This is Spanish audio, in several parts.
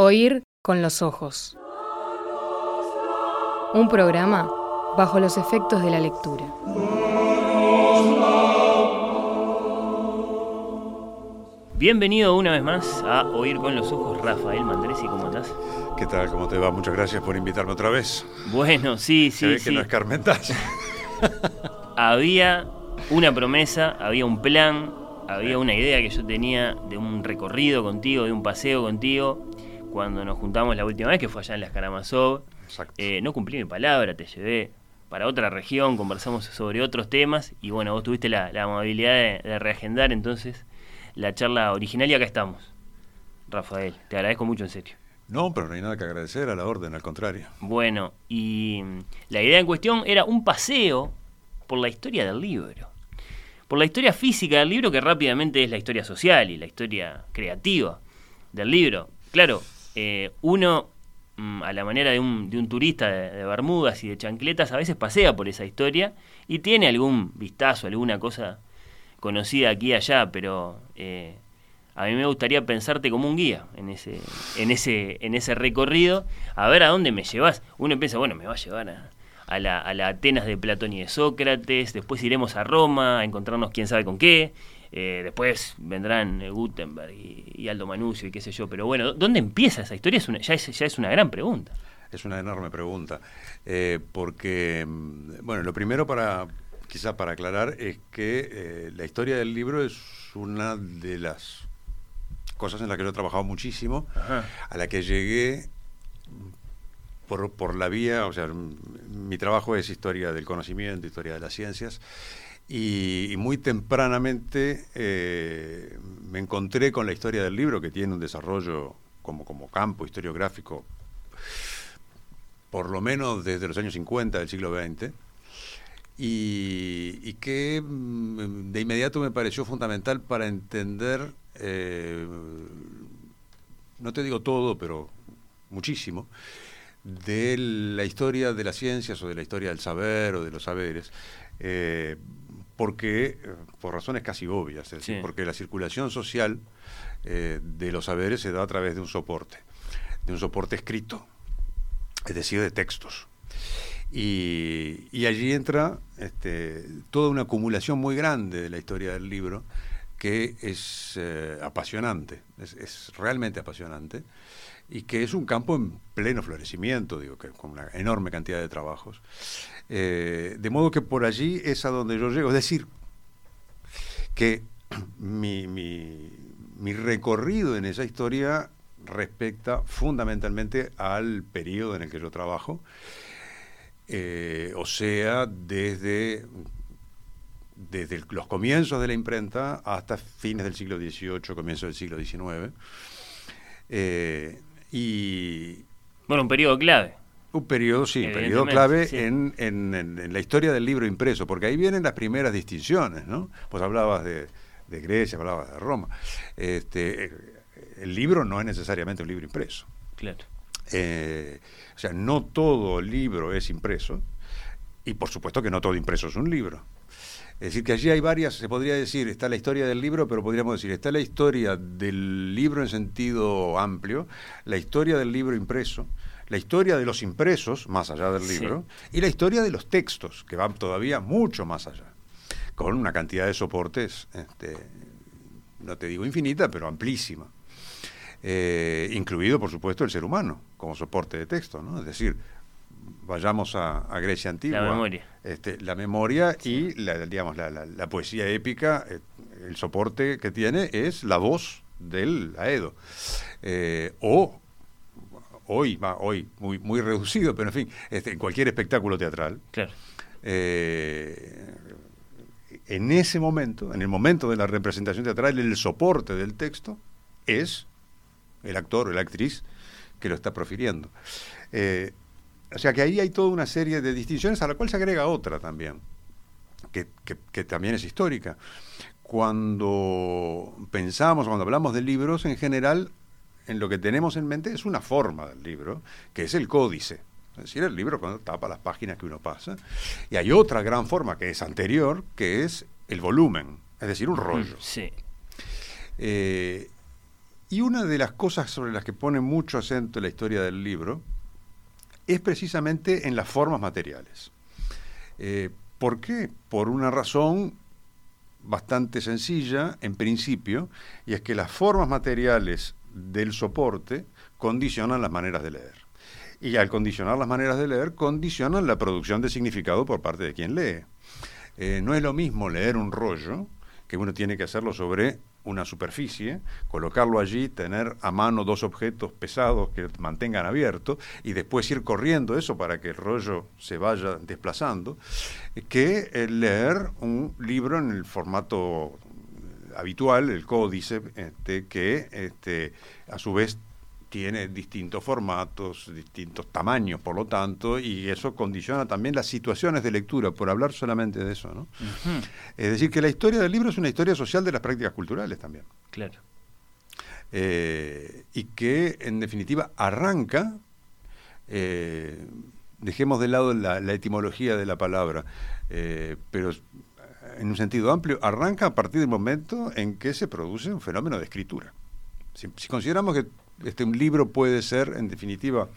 Oír con los ojos. Un programa bajo los efectos de la lectura. Bienvenido una vez más a Oír con los ojos, Rafael Mandresi, ¿cómo estás? ¿Qué tal? ¿Cómo te va? Muchas gracias por invitarme otra vez. Bueno, sí, sí, Se ve sí. que no es Carmentas. Había una promesa, había un plan, había una idea que yo tenía de un recorrido contigo, de un paseo contigo, cuando nos juntamos la última vez, que fue allá en las Karamazov. Eh, no cumplí mi palabra, te llevé para otra región, conversamos sobre otros temas y bueno, vos tuviste la, la amabilidad de, de reagendar entonces la charla original y acá estamos. Rafael, te agradezco mucho en serio. No, pero no hay nada que agradecer a la orden, al contrario. Bueno, y mm, la idea en cuestión era un paseo por la historia del libro. Por la historia física del libro, que rápidamente es la historia social y la historia creativa del libro. Claro, eh, uno, mm, a la manera de un, de un turista de, Bermudas y de chancletas, a veces pasea por esa historia y tiene algún vistazo, alguna cosa conocida aquí y allá, pero eh, a mí me gustaría pensarte como un guía en ese, en ese, en ese recorrido, a ver a dónde me llevas. Uno piensa, bueno, me va a llevar a, a la, a la Atenas de Platón y de Sócrates, después iremos a Roma a encontrarnos quién sabe con qué, eh, después vendrán eh, Gutenberg y, y Aldo Manusio y qué sé yo, pero bueno, ¿dónde empieza esa historia? Es una- ya, es, ya es una gran pregunta. Es una enorme pregunta. Eh, porque, mm, bueno, lo primero para, quizá para aclarar, es que eh, la historia del libro es una de las cosas en las que yo he trabajado muchísimo, Ajá. a la que llegué por, por la vía, o sea, mi trabajo es historia del conocimiento, historia de las ciencias, y, muy tempranamente eh, me encontré con la historia del libro, que tiene un desarrollo como, como campo historiográfico, por lo menos desde los años 50 del siglo XX, y, y que mm, de inmediato me pareció fundamental para entender, eh, no te digo todo, pero muchísimo, de la historia de las ciencias o de la historia del saber o de los saberes, eh, porque, eh, por razones casi obvias, es decir, Sí. porque la circulación social eh, de los saberes se da a través de un soporte, de un soporte escrito, es decir, de textos. Y, y allí entra este, toda una acumulación muy grande de la historia del libro que es eh, apasionante, es, es realmente apasionante y que es un campo en pleno florecimiento, digo, que, con una enorme cantidad de trabajos. Eh, de modo que por allí es a donde yo llego. Es decir, que mi, mi- recorrido en esa historia respecta fundamentalmente al periodo en el que yo trabajo, eh, o sea, desde, desde los comienzos de la imprenta hasta fines del siglo XVIII, comienzos del siglo XIX. Eh, y Bueno, un periodo clave. Un periodo, sí, un periodo clave sí. en, en- la historia del libro impreso, porque ahí vienen las primeras distinciones, ¿no? Pues hablabas de, de Grecia, hablabas de Roma. Este, eh, el libro no es necesariamente un libro impreso. Claro. Eh, o sea, no todo libro es impreso, y por supuesto que no todo impreso es un libro. Es decir, que allí hay varias, se podría decir, está la historia del libro, pero podríamos decir, está la historia del libro en sentido amplio, la historia del libro impreso, la historia de los impresos, más allá del Sí. libro, y la historia de los textos, que van todavía mucho más allá, con una cantidad de soportes, este, no te digo infinita, pero amplísima. Eh, incluido, por supuesto, el ser humano como soporte de texto, ¿no? Es decir, vayamos a, a Grecia antigua. La memoria. Este, la memoria y la, digamos, la, la- la poesía épica, eh, el soporte que tiene es la voz del Aedo. Eh, o hoy, va, hoy muy, muy reducido, pero en fin, este, en cualquier espectáculo teatral, Claro. eh, en ese momento, en el momento de la representación teatral, el soporte del texto es el actor o la actriz que lo está profiriendo. Eh, o sea que ahí hay toda una serie de distinciones a la cual se agrega otra también, que, que- que también es histórica. Cuando pensamos, cuando hablamos de libros, en general, en lo que tenemos en mente es una forma del libro, que es el códice. Es decir, el libro cuando tapa las páginas que uno pasa. Y hay otra gran forma que es anterior, que es el volumen, es decir, un rollo. Sí. Eh, Y una de las cosas sobre las que pone mucho acento la historia del libro es precisamente en las formas materiales. Eh, ¿Por qué? Por una razón bastante sencilla, en principio, y es que las formas materiales del soporte condicionan las maneras de leer. Y al condicionar las maneras de leer, condicionan la producción de significado por parte de quien lee. Eh, no es lo mismo leer un rollo, que uno tiene que hacerlo sobre una superficie, colocarlo allí, tener a mano dos objetos pesados que mantengan abierto y después ir corriendo eso para que el rollo se vaya desplazando, que leer un libro en el formato habitual, el códice, este, que este, a su vez tiene distintos formatos, distintos tamaños, por lo tanto, y eso condiciona también las situaciones de lectura, por hablar solamente de eso. ¿no? Es decir, que la historia del libro es una historia social de las prácticas culturales también. Claro. Eh, y que, en definitiva, arranca, eh, dejemos de lado la, etimología de la palabra, eh, pero en un sentido amplio, arranca a partir del momento en que se produce un fenómeno de escritura. si consideramos que este, un libro puede ser, en definitiva,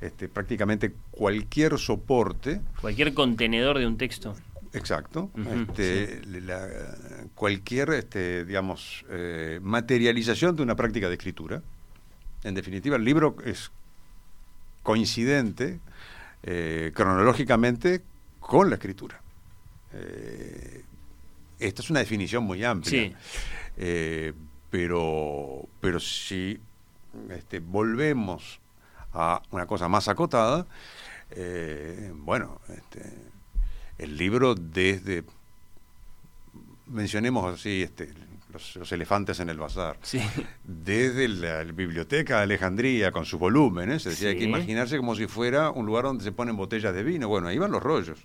este, prácticamente cualquier soporte. Cualquier contenedor de un texto. Exacto. este, cualquier, este, digamos, eh, materialización de una práctica de escritura. En definitiva, el libro es coincidente eh, cronológicamente con la escritura. Eh, esta es una definición muy amplia. Sí. pero, pero si este, volvemos a una cosa más acotada, eh, bueno, este, el libro desde, mencionemos así, este, los, elefantes en el bazar, desde la, biblioteca de Alejandría con sus volúmenes, es decir, hay que imaginarse como si fuera un lugar donde se ponen botellas de vino, bueno, ahí van los rollos.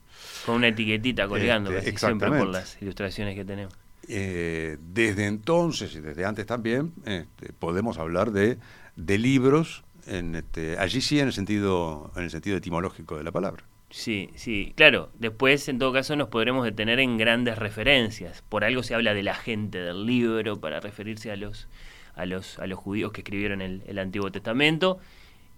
Con una etiquetita colgando, este, siempre por las ilustraciones que tenemos. Eh, desde entonces y desde antes también este, podemos hablar de de libros, en este, allí sí en el sentido, en el sentido etimológico de la palabra. Sí, sí, claro. Después, en todo caso, nos podremos detener en grandes referencias. Por algo se habla de la gente del libro para referirse a los, a los, a los judíos que escribieron el, Antiguo Testamento.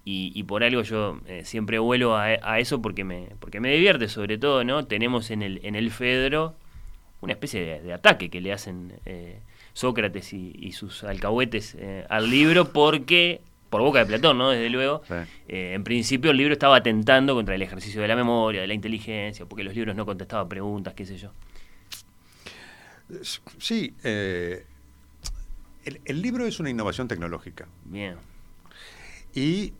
Y, por algo yo eh, siempre vuelo a, eso porque me, porque me divierte, sobre todo, ¿no? Tenemos en el, en el Fedro una especie de, ataque que le hacen eh, Sócrates y, sus alcahuetes eh, al libro porque por boca de Platón, ¿no? Desde luego. Eh, en principio el libro estaba atentando contra el ejercicio de la memoria, de la inteligencia, porque los libros no contestaban preguntas, qué sé yo. Sí, eh, el, libro es una innovación tecnológica. Bien. Y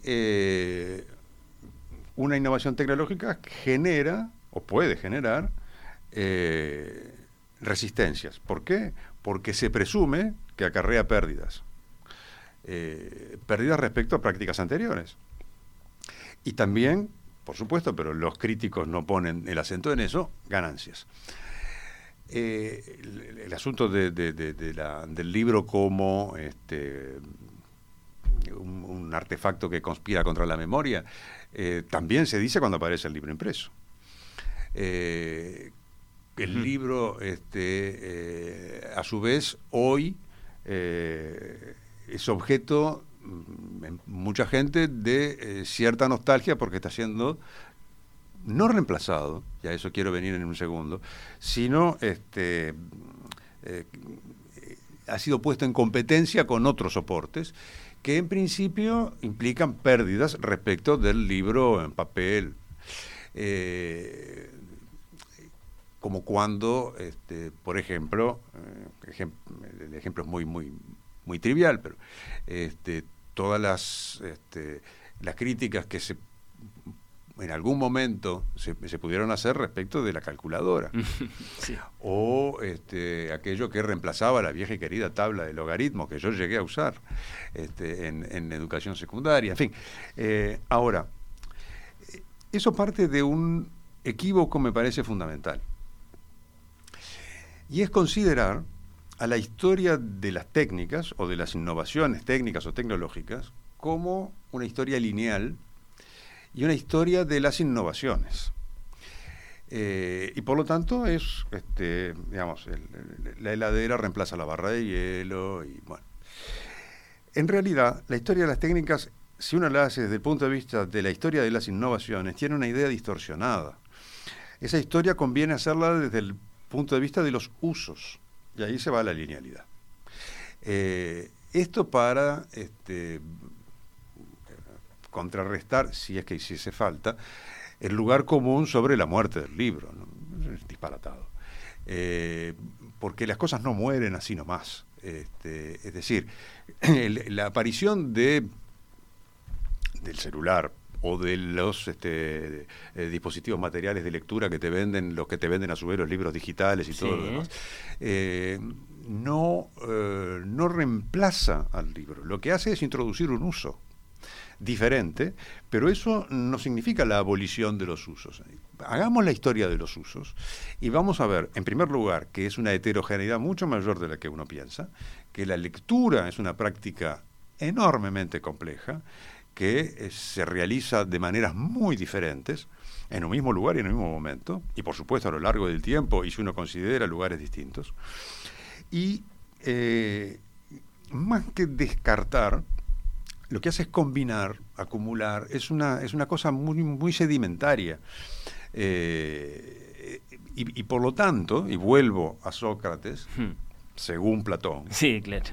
una innovación tecnológica genera, o puede generar, resistencias. ¿Por qué? porque se presume que acarrea pérdidas. Eh, pérdidas respecto a prácticas anteriores. Y también, por supuesto, pero los críticos no ponen el acento en eso, ganancias. Eh, el, asunto del libro como este, un, artefacto que conspira contra la memoria, eh, también se dice cuando aparece el libro impreso el libro, este, a su vez, hoy es objeto, mm, mucha gente, de eh, cierta nostalgia porque está siendo no reemplazado, y a eso quiero venir en un segundo, sino este, ha sido puesto en competencia con otros soportes que en principio implican pérdidas respecto del libro en papel. Como cuando, este, por ejemplo, eh, el ejemplo es muy, muy, muy trivial, pero este, todas las, este, las críticas que se en algún momento se, pudieron hacer respecto de la calculadora. O este, aquello que reemplazaba la vieja y querida tabla de logaritmos que yo llegué a usar este, en, educación secundaria. En fin, eh, ahora, eso parte de un equívoco, me parece fundamental y es considerar a la historia de las técnicas o de las innovaciones técnicas o tecnológicas como una historia lineal y una historia de las innovaciones. Eh, y por lo tanto es, este, digamos, la heladera reemplaza la barra de hielo y bueno. en realidad, la historia de las técnicas, si uno la hace desde el punto de vista de la historia de las innovaciones, tiene una idea distorsionada. Esa historia conviene hacerla desde el punto de vista de los usos, y ahí se va la linealidad. Eh, esto para este, contrarrestar, si es que hiciese falta, el lugar común sobre la muerte del libro. Disparatado. Eh, porque las cosas no mueren así nomás. Este, es decir, la aparición de del celular o de los este, eh, dispositivos materiales de lectura que te venden, los que te venden a su vez los libros digitales y todo lo demás, eh, no, no reemplaza al libro. Lo que hace es introducir un uso diferente, pero eso no significa la abolición de los usos. Hagamos la historia de los usos y vamos a ver, en primer lugar, que es una heterogeneidad mucho mayor de la que uno piensa, que la lectura es una práctica enormemente compleja, que eh, se realiza de maneras muy diferentes, en un mismo lugar y en el mismo momento, y por supuesto a lo largo del tiempo, y si uno considera lugares distintos. Y eh, más que descartar, lo que hace es combinar, acumular, es una, es una cosa muy, muy sedimentaria. Eh, y, por lo tanto, y vuelvo a Sócrates, hmm. según Platón. Sí, claro.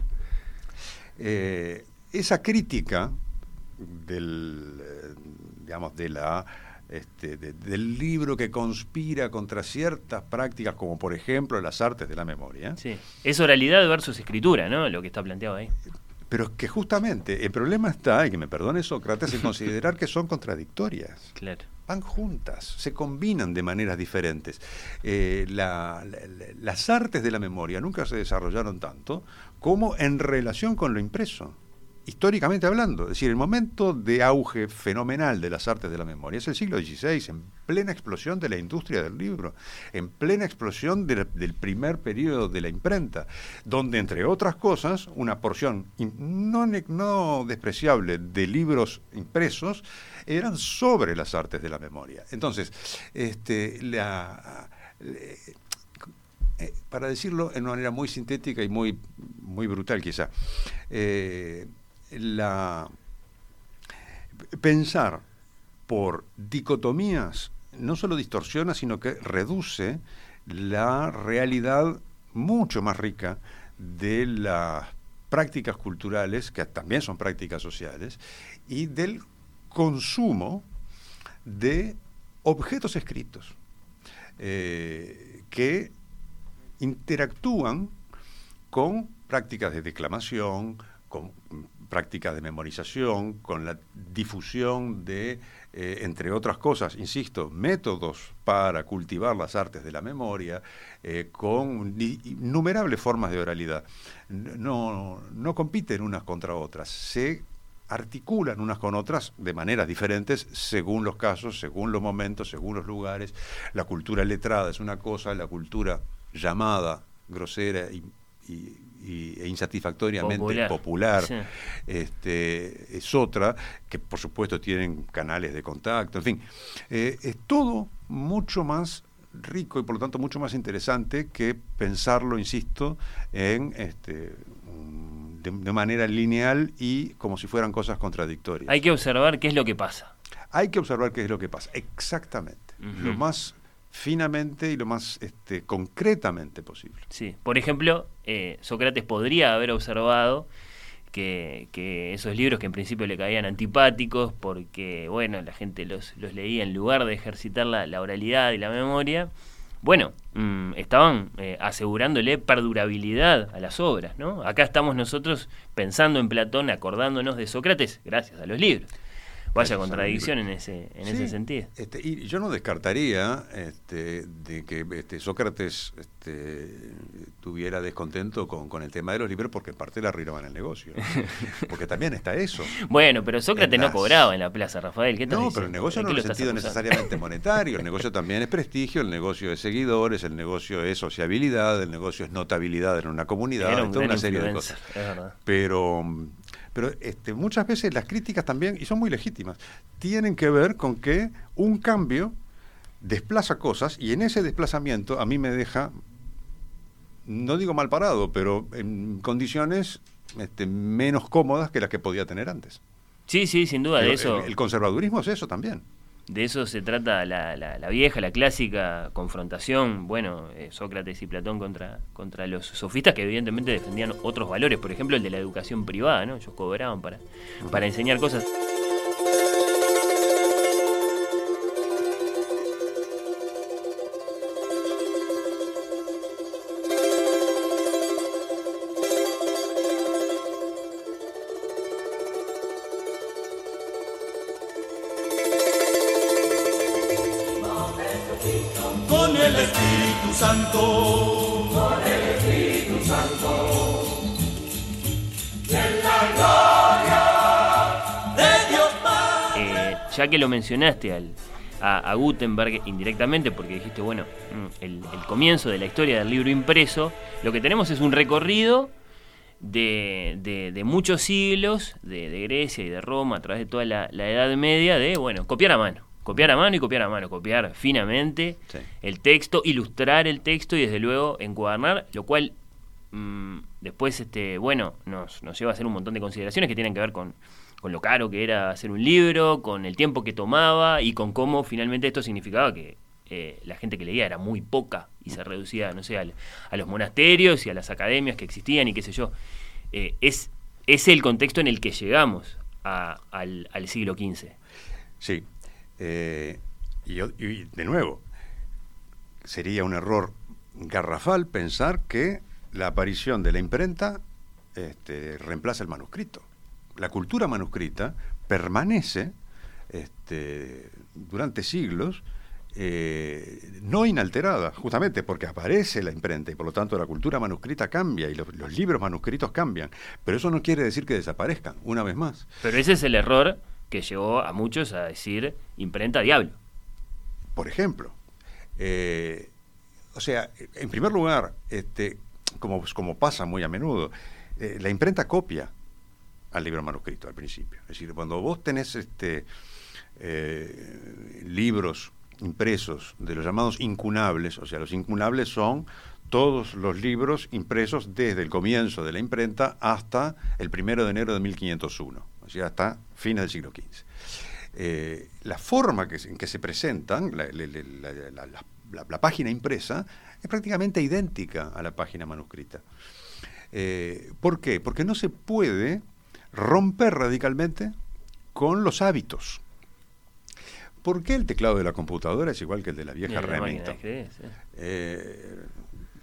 Eh, esa crítica del, eh, digamos, de la, este, del libro que conspira contra ciertas prácticas, como por ejemplo las artes de la memoria. Sí. Es oralidad versus escritura, ¿no? Lo que está planteado ahí. Pero que justamente el problema está, y que me perdone Sócrates, en considerar que son contradictorias. Claro. Van juntas, se combinan de maneras diferentes. Eh, las artes de la memoria nunca se desarrollaron tanto como en relación con lo impreso históricamente hablando. Es decir, el momento de auge fenomenal de las artes de la memoria es el siglo XVI, en plena explosión de la industria del libro, en plena explosión del primer periodo de la imprenta, donde, entre otras cosas, una porción no, no despreciable de libros impresos eran sobre las artes de la memoria. Entonces, este, la, eh, para decirlo en una manera muy sintética y muy, muy brutal quizá, eh, la pensar por dicotomías no solo distorsiona, sino que reduce la realidad mucho más rica de las prácticas culturales, que también son prácticas sociales, y del consumo de objetos escritos eh, que interactúan con prácticas de declamación, con prácticas de memorización, con la difusión de, eh, entre otras cosas, insisto, métodos para cultivar las artes de la memoria, eh, con innumerables formas de oralidad. No, no compiten unas contra otras, se articulan unas con otras de maneras diferentes según los casos, según los momentos, según los lugares. La cultura letrada es una cosa, la cultura llamada grosera y e insatisfactoriamente popular, este, es otra, que por supuesto tienen canales de contacto, en fin, eh, es todo mucho más rico y por lo tanto mucho más interesante que pensarlo, insisto, en este, de, manera lineal y como si fueran cosas contradictorias. Hay que observar qué es lo que pasa. Hay que observar qué es lo que pasa, exactamente. Lo más finamente y lo más este, concretamente posible. Sí, por ejemplo, eh, Sócrates podría haber observado que, esos libros que en principio le caían antipáticos porque, bueno, la gente los, leía en lugar de ejercitar la, oralidad y la memoria, bueno, mm, estaban eh, asegurándole perdurabilidad a las obras, ¿no? Acá estamos nosotros pensando en Platón, acordándonos de Sócrates gracias a los libros. Vaya contradicción en ese, en ese sentido. Este, y yo no descartaría este, de que este, Sócrates este, tuviera descontento con, el tema de los libros porque en parte le arruinaban el negocio. Porque también está eso. bueno, pero Sócrates no cobraba en la plaza, Rafael. ¿qué no, pero el negocio no en el sentido necesariamente monetario. El negocio también es prestigio, el negocio es seguidores, el negocio es sociabilidad, el negocio es notabilidad en una comunidad, toda una serie de cosas. Pero pero este, muchas veces las críticas también, y son muy legítimas, tienen que ver con que un cambio desplaza cosas y en ese desplazamiento a mí me deja, no digo mal parado, pero en condiciones este, menos cómodas que las que podía tener antes. Sí, sí, sin duda, de eso. El, conservadurismo es eso también. De eso se trata la, la, vieja, la clásica confrontación, bueno, eh, Sócrates y Platón contra, contra los sofistas que evidentemente defendían otros valores, por ejemplo el de la educación privada, ¿no? Ellos cobraban para, para enseñar cosas. Que lo mencionaste al, a, Gutenberg indirectamente, porque dijiste, bueno, mm, el, comienzo de la historia del libro impreso, lo que tenemos es un recorrido de, muchos siglos, de, Grecia y de Roma, a través de toda la, Edad Media, de, bueno, copiar a mano. Copiar a mano y copiar a mano, copiar finamente el texto, ilustrar el texto y desde luego encuadernar, lo cual mm, después, este, bueno, nos, nos lleva a hacer un montón de consideraciones que tienen que ver con, con lo caro que era hacer un libro, con el tiempo que tomaba y con cómo finalmente esto significaba que eh, la gente que leía era muy poca y se reducía, no sé, a los monasterios y a las academias que existían y qué sé yo. Eh, es, es el contexto en el que llegamos al, siglo XV. Sí. Eh, y, de nuevo, sería un error garrafal pensar que la aparición de la imprenta este, reemplaza el manuscrito la cultura manuscrita permanece este, durante siglos eh, no inalterada, justamente porque aparece la imprenta y por lo tanto la cultura manuscrita cambia y los, libros manuscritos cambian. Pero eso no quiere decir que desaparezcan, una vez más. Pero ese es el error que llevó a muchos a decir imprenta diablo. Por ejemplo, eh, o sea, en primer lugar, este, como, como pasa muy a menudo, eh, la imprenta copia al libro manuscrito al principio. Es decir, cuando vos tenés este, eh, libros impresos de los llamados incunables, o sea, los incunables son todos los libros impresos desde el comienzo de la imprenta hasta el primero de enero de 1501, o sea, hasta fines del siglo XV. Eh, la forma que, en que se presentan, la, página impresa, es prácticamente idéntica a la página manuscrita. Eh, ¿Por qué? Porque no se puede romper radicalmente con los hábitos. ¿Por qué el teclado de la computadora es igual que el de la vieja Remington? Eh,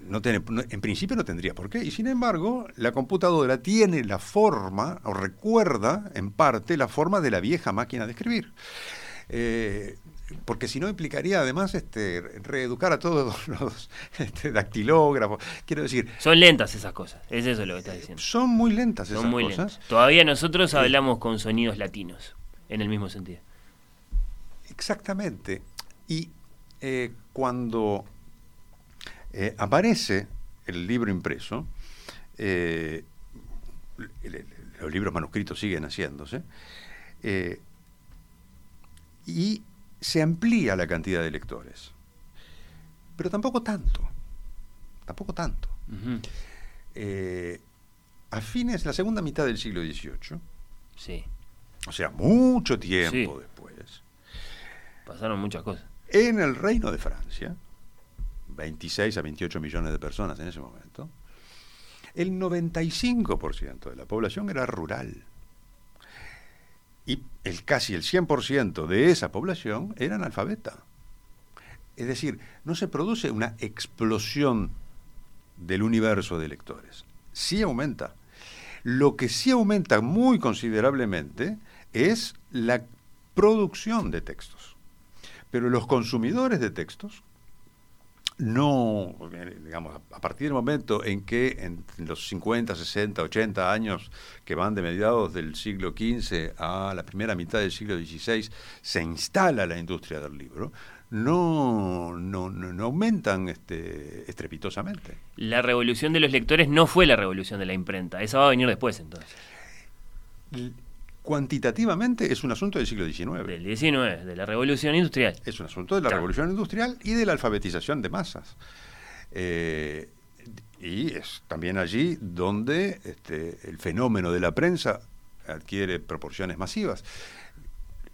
no tiene, en principio no tendría por qué. Y sin embargo, la computadora tiene la forma, o recuerda en parte la forma de la vieja máquina de escribir. Eh, porque si no implicaría además este, reeducar a todos los este, dactilógrafos. Quiero decir. Son lentas esas cosas, es eso lo que estás diciendo. Son muy lentas esas cosas. Todavía nosotros hablamos con sonidos latinos, en el mismo sentido. Exactamente. Y eh, cuando eh, aparece el libro impreso, eh, los libros manuscritos siguen haciéndose, y se amplía la cantidad de lectores. Pero tampoco tanto. Tampoco tanto. Eh, a fines, la segunda mitad del siglo XVIII, sí. o sea, mucho tiempo después, pasaron muchas cosas. En el Reino de Francia, 26 a 28 millones de personas en ese momento, el 95% de la población era rural y el, casi el 100% de esa población era analfabeta. Es decir, no se produce una explosión del universo de lectores. Sí aumenta. Lo que sí aumenta muy considerablemente es la producción de textos. Pero los consumidores de textos no, digamos, a partir del momento en que en los 50, 60, 80 años que van de mediados del siglo XV a la primera mitad del siglo XVI, se instala la industria del libro, no, no, no, aumentan este, estrepitosamente. La revolución de los lectores no fue la revolución de la imprenta, esa va a venir después entonces cuantitativamente es un asunto del siglo XIX. Del XIX, de la revolución industrial. Es un asunto de la revolución industrial y de la alfabetización de masas. Eh, y es también allí donde este, el fenómeno de la prensa adquiere proporciones masivas.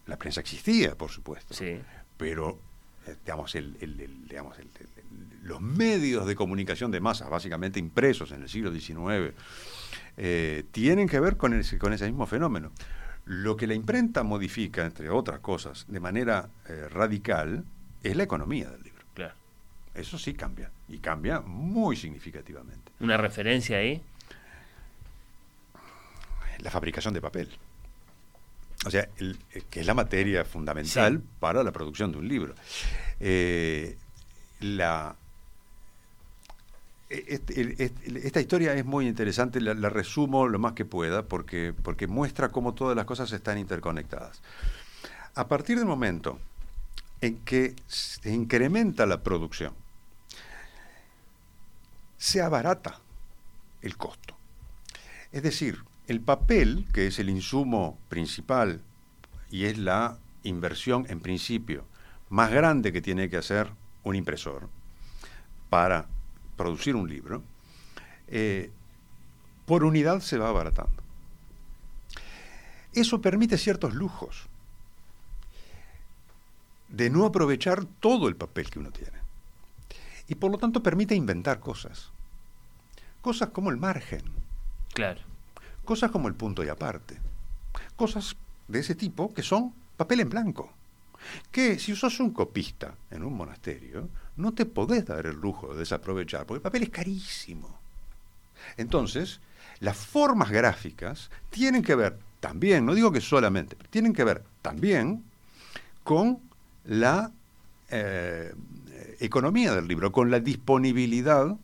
La prensa existía, por supuesto, Sí. pero eh, digamos, el- el- el- digamos, el- el- el- los medios de comunicación de masas, básicamente impresos en el siglo XIX, eh, tienen que ver con ese mismo fenómeno. Lo que la imprenta modifica, entre otras cosas, de manera eh, radical, es la economía del libro. Claro. Eso sí cambia, y cambia muy significativamente. Una referencia ahí. La fabricación de papel. O sea, el- eh, que es la materia fundamental Sí. para la producción de un libro. Eh, la, el- este- esta historia es muy interesante, la, la resumo lo más que pueda porque, porque muestra cómo todas las cosas están interconectadas. A partir del momento en que se incrementa la producción, se abarata el costo. Es decir, el papel, que es el insumo principal y es la inversión en principio más grande que tiene que hacer un impresor para producir un libro, eh, por unidad se va abaratando. Eso permite ciertos lujos de no aprovechar todo el papel que uno tiene. Y por lo tanto permite inventar cosas. Cosas como el margen, Claro. cosas como el punto y aparte, cosas de ese tipo que son papel en blanco. Que si sos un copista en un monasterio, no te podés dar el lujo de desaprovechar, porque el papel es carísimo. Entonces, las formas gráficas tienen que ver también, no digo que solamente, tienen que ver también con la eh, economía del libro, con la disponibilidad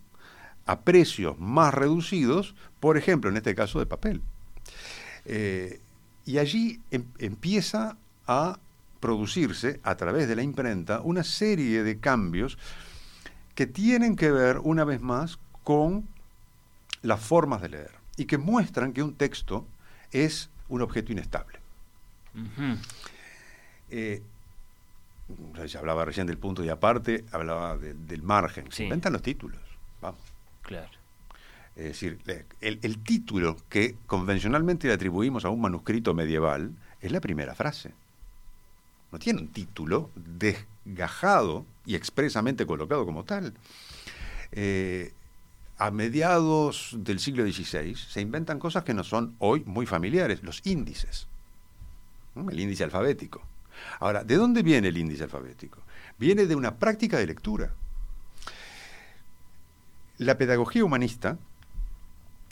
a precios más reducidos, por ejemplo, en este caso de papel. Eh, y allí em- empieza a producirse a través de la imprenta una serie de cambios que tienen que ver, una vez más, con las formas de leer y que muestran que un texto es un objeto inestable. Eh, se hablaba recién del punto y aparte, hablaba de- del margen. Se inventan los títulos. Vamos. Claro. Es decir, el, el título que convencionalmente le atribuimos a un manuscrito medieval es la primera frase. No tiene un título desgajado y expresamente colocado como tal. Eh, a mediados del siglo XVI se inventan cosas que no son hoy muy familiares, los índices. El índice alfabético. Ahora, ¿de dónde viene el índice alfabético? Viene de una práctica de lectura. La pedagogía humanista,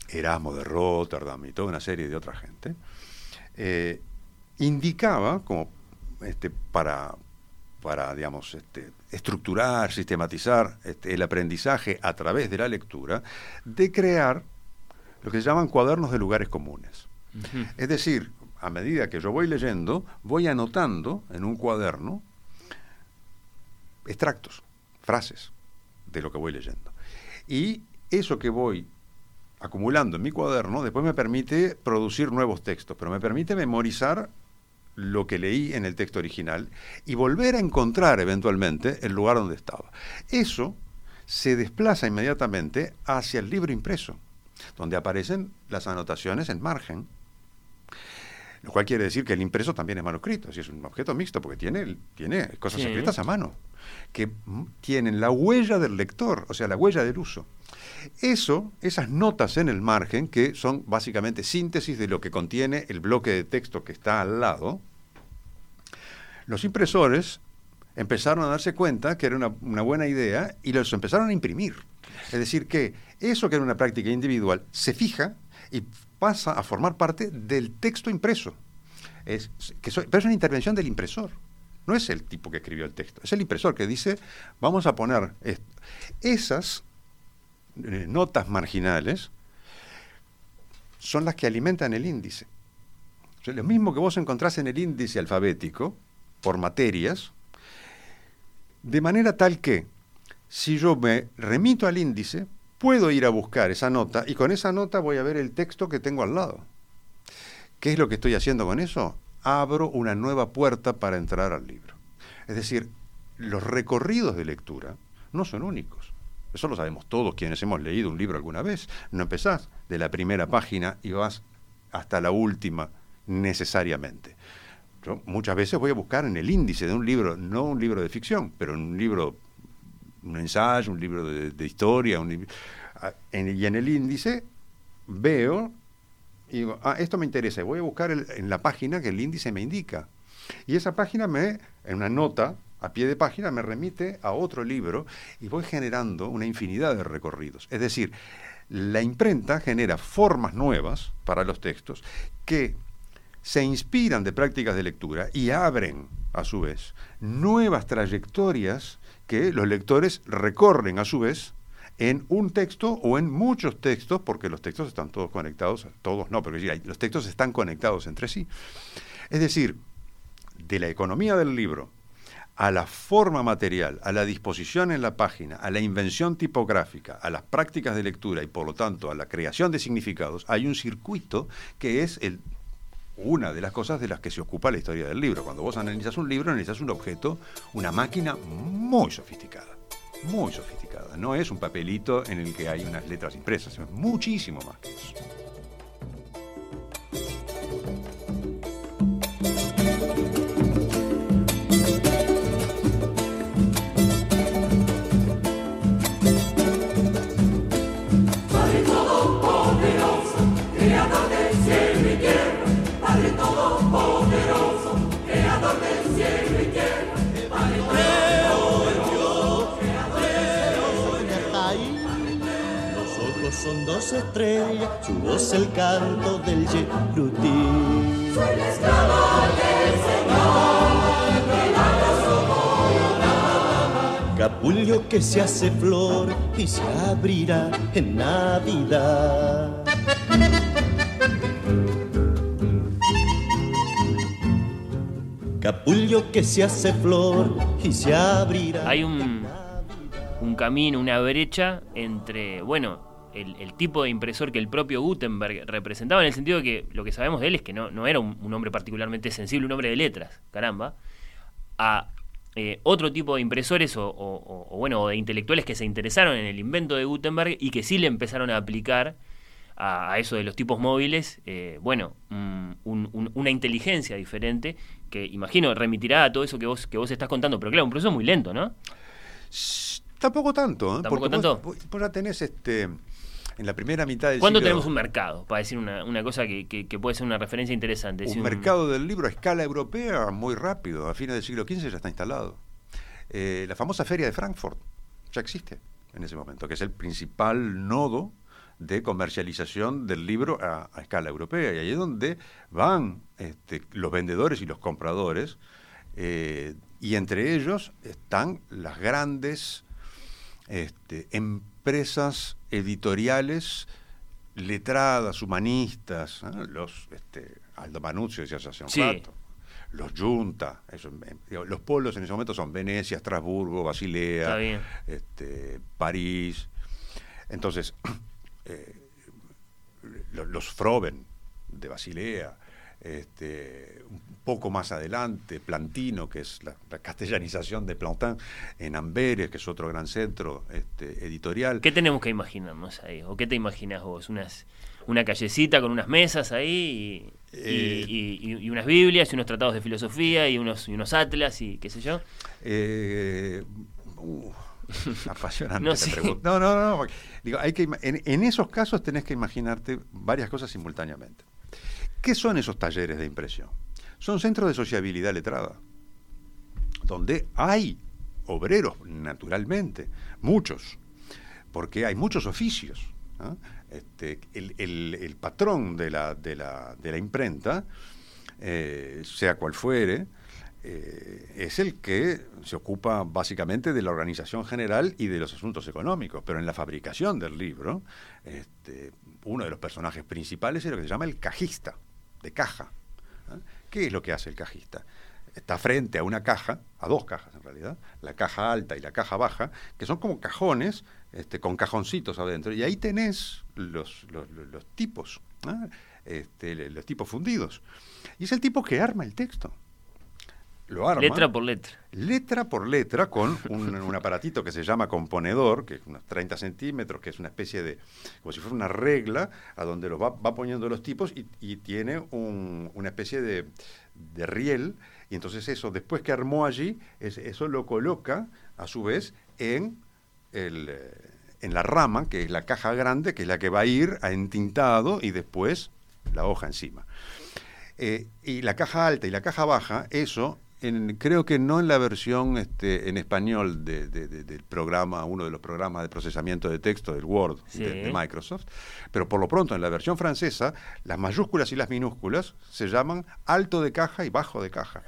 Erasmo de Rotterdam y toda una serie de otra gente, eh, indicaba, como este, para, para digamos, este, estructurar, sistematizar este, el aprendizaje a través de la lectura, de crear lo que se llaman cuadernos de lugares comunes. Es decir, a medida que yo voy leyendo, voy anotando en un cuaderno extractos, frases de lo que voy leyendo. Y eso que voy acumulando en mi cuaderno después me permite producir nuevos textos, pero me permite memorizar lo que leí en el texto original y volver a encontrar eventualmente el lugar donde estaba. Eso se desplaza inmediatamente hacia el libro impreso, donde aparecen las anotaciones en margen, lo cual quiere decir que el impreso también es manuscrito, si es un objeto mixto, porque tiene, tiene cosas Sí. escritas a mano, que mm, tienen la huella del lector, o sea, la huella del uso. Eso, esas notas en el margen, que son básicamente síntesis de lo que contiene el bloque de texto que está al lado, los impresores empezaron a darse cuenta que era una, buena idea y los empezaron a imprimir. Es decir, que eso que era una práctica individual se fija y pasa a formar parte del texto impreso. Es, que pero es una intervención del impresor. No es el tipo que escribió el texto, es el impresor que dice, vamos a poner esto. Esas eh, notas marginales son las que alimentan el índice. O sea, lo mismo que vos encontrás en el índice alfabético, por materias, de manera tal que si yo me remito al índice, puedo ir a buscar esa nota y con esa nota voy a ver el texto que tengo al lado. ¿Qué es lo que estoy haciendo con eso? Abro una nueva puerta para entrar al libro. Es decir, los recorridos de lectura no son únicos. Eso lo sabemos todos quienes hemos leído un libro alguna vez. No empezás de la primera página y vas hasta la última necesariamente. Muchas veces voy a buscar en el índice de un libro, no un libro de ficción, pero un libro, un ensayo, un libro de, historia, y en el índice veo y digo, ah, esto me interesa, voy a buscar en la página que el índice me indica. Y esa página me, en una nota, a pie de página, me remite a otro libro y voy generando una infinidad de recorridos. Es decir, la imprenta genera formas nuevas para los textos que se inspiran de prácticas de lectura y abren, a su vez, nuevas trayectorias que los lectores recorren a su vez en un texto o en muchos textos, porque los textos están todos conectados, todos no, pero los textos están conectados entre sí. Es decir, de la economía del libro a la forma material, a la disposición en la página, a la invención tipográfica, a las prácticas de lectura y por lo tanto a la creación de significados, hay un circuito que es el, una de las cosas de las que se ocupa la historia del libro. Cuando vos analizas un libro, analizas un objeto, una máquina muy sofisticada muy sofisticada. No es un papelito en el que hay unas letras impresas, es muchísimo más que eso. Su voz el canto del Yeruti. Soy la esclava del Señor, que Capullo que se hace flor y se abrirá en Navidad. Capullo que se hace flor y se abrirá. Hay un, un camino, una brecha entre, bueno, el, tipo de impresor que el propio Gutenberg representaba, en el sentido de que lo que sabemos de él es que no, no era un, hombre particularmente sensible, un hombre de letras, caramba, a eh, otro tipo de impresores o, bueno, de intelectuales que se interesaron en el invento de Gutenberg y que sí le empezaron a aplicar a, eso de los tipos móviles, eh, bueno, una inteligencia diferente que imagino remitirá a todo eso que vos, que vos estás contando, pero claro, un proceso muy lento, ¿no? Tampoco tanto, ¿eh? ¿Tampoco tanto? Vos, ya tenés este en la primera mitad del ¿Cuándo tenemos un mercado? Para decir una, cosa que, puede ser una referencia interesante. Un, mercado del libro a escala europea muy rápido. A fines del siglo XV ya está instalado. Eh, la famosa feria de Frankfurt ya existe en ese momento, que es el principal nodo de comercialización del libro a, escala europea. Y ahí es donde van este, los vendedores y los compradores. Eh, y entre ellos están las grandes este, empresas editoriales letradas, humanistas, los este, Aldo Manuzio decía hace un rato, los Junta, los polos en ese momento son Venecia, Estrasburgo, Basilea, este, París. Entonces, eh, los, los Froben de Basilea, este, un poco más adelante, Plantino, que es la, castellanización de Plantin, en Amberes, que es otro gran centro este, editorial. ¿Qué tenemos que imaginarnos ahí? ¿O qué te imaginas vos? Unas, una callecita con unas mesas ahí y, unas Biblias y unos tratados de filosofía y unos, unos atlas y qué sé yo. Eh, uh, apasionante no, pregunta. No, no, no. Digo, hay que, en, en esos casos tenés que imaginarte varias cosas simultáneamente. ¿Qué son esos talleres de impresión? Son centros de sociabilidad letrada, donde hay obreros, naturalmente, muchos, porque hay muchos oficios. Este, el, patrón de la, imprenta, eh, sea cual fuere, eh, es el que se ocupa básicamente de la organización general y de los asuntos económicos, pero en la fabricación del libro, este, uno de los personajes principales es lo que se llama el cajista de caja. ¿Qué es lo que hace el cajista? Está frente a una caja, a dos cajas en realidad, la caja alta y la caja baja, que son como cajones este, con cajoncitos adentro, y ahí tenés los, los, tipos, este, los tipos fundidos. Y es el tipo que arma el texto. Lo arma. Letra por letra. Letra por letra con un, un aparatito que se llama componedor, que es unos 30 centímetros, que es una especie de, como si fuera una regla, a donde los va, va poniendo los tipos y, y tiene un- una especie de, de riel. Y entonces eso, después que armó allí, es- eso lo coloca a su vez en, el, eh, en la rama, que es la caja grande, que es la que va a ir a entintado y después la hoja encima. Eh, y la caja alta y la caja baja, eso, en- creo que no en la versión este, en español de- de- de- del programa, uno de los programas de procesamiento de texto del Word Sí. de, Microsoft, pero por lo pronto en la versión francesa, las mayúsculas y las minúsculas se llaman alto de caja y bajo de caja.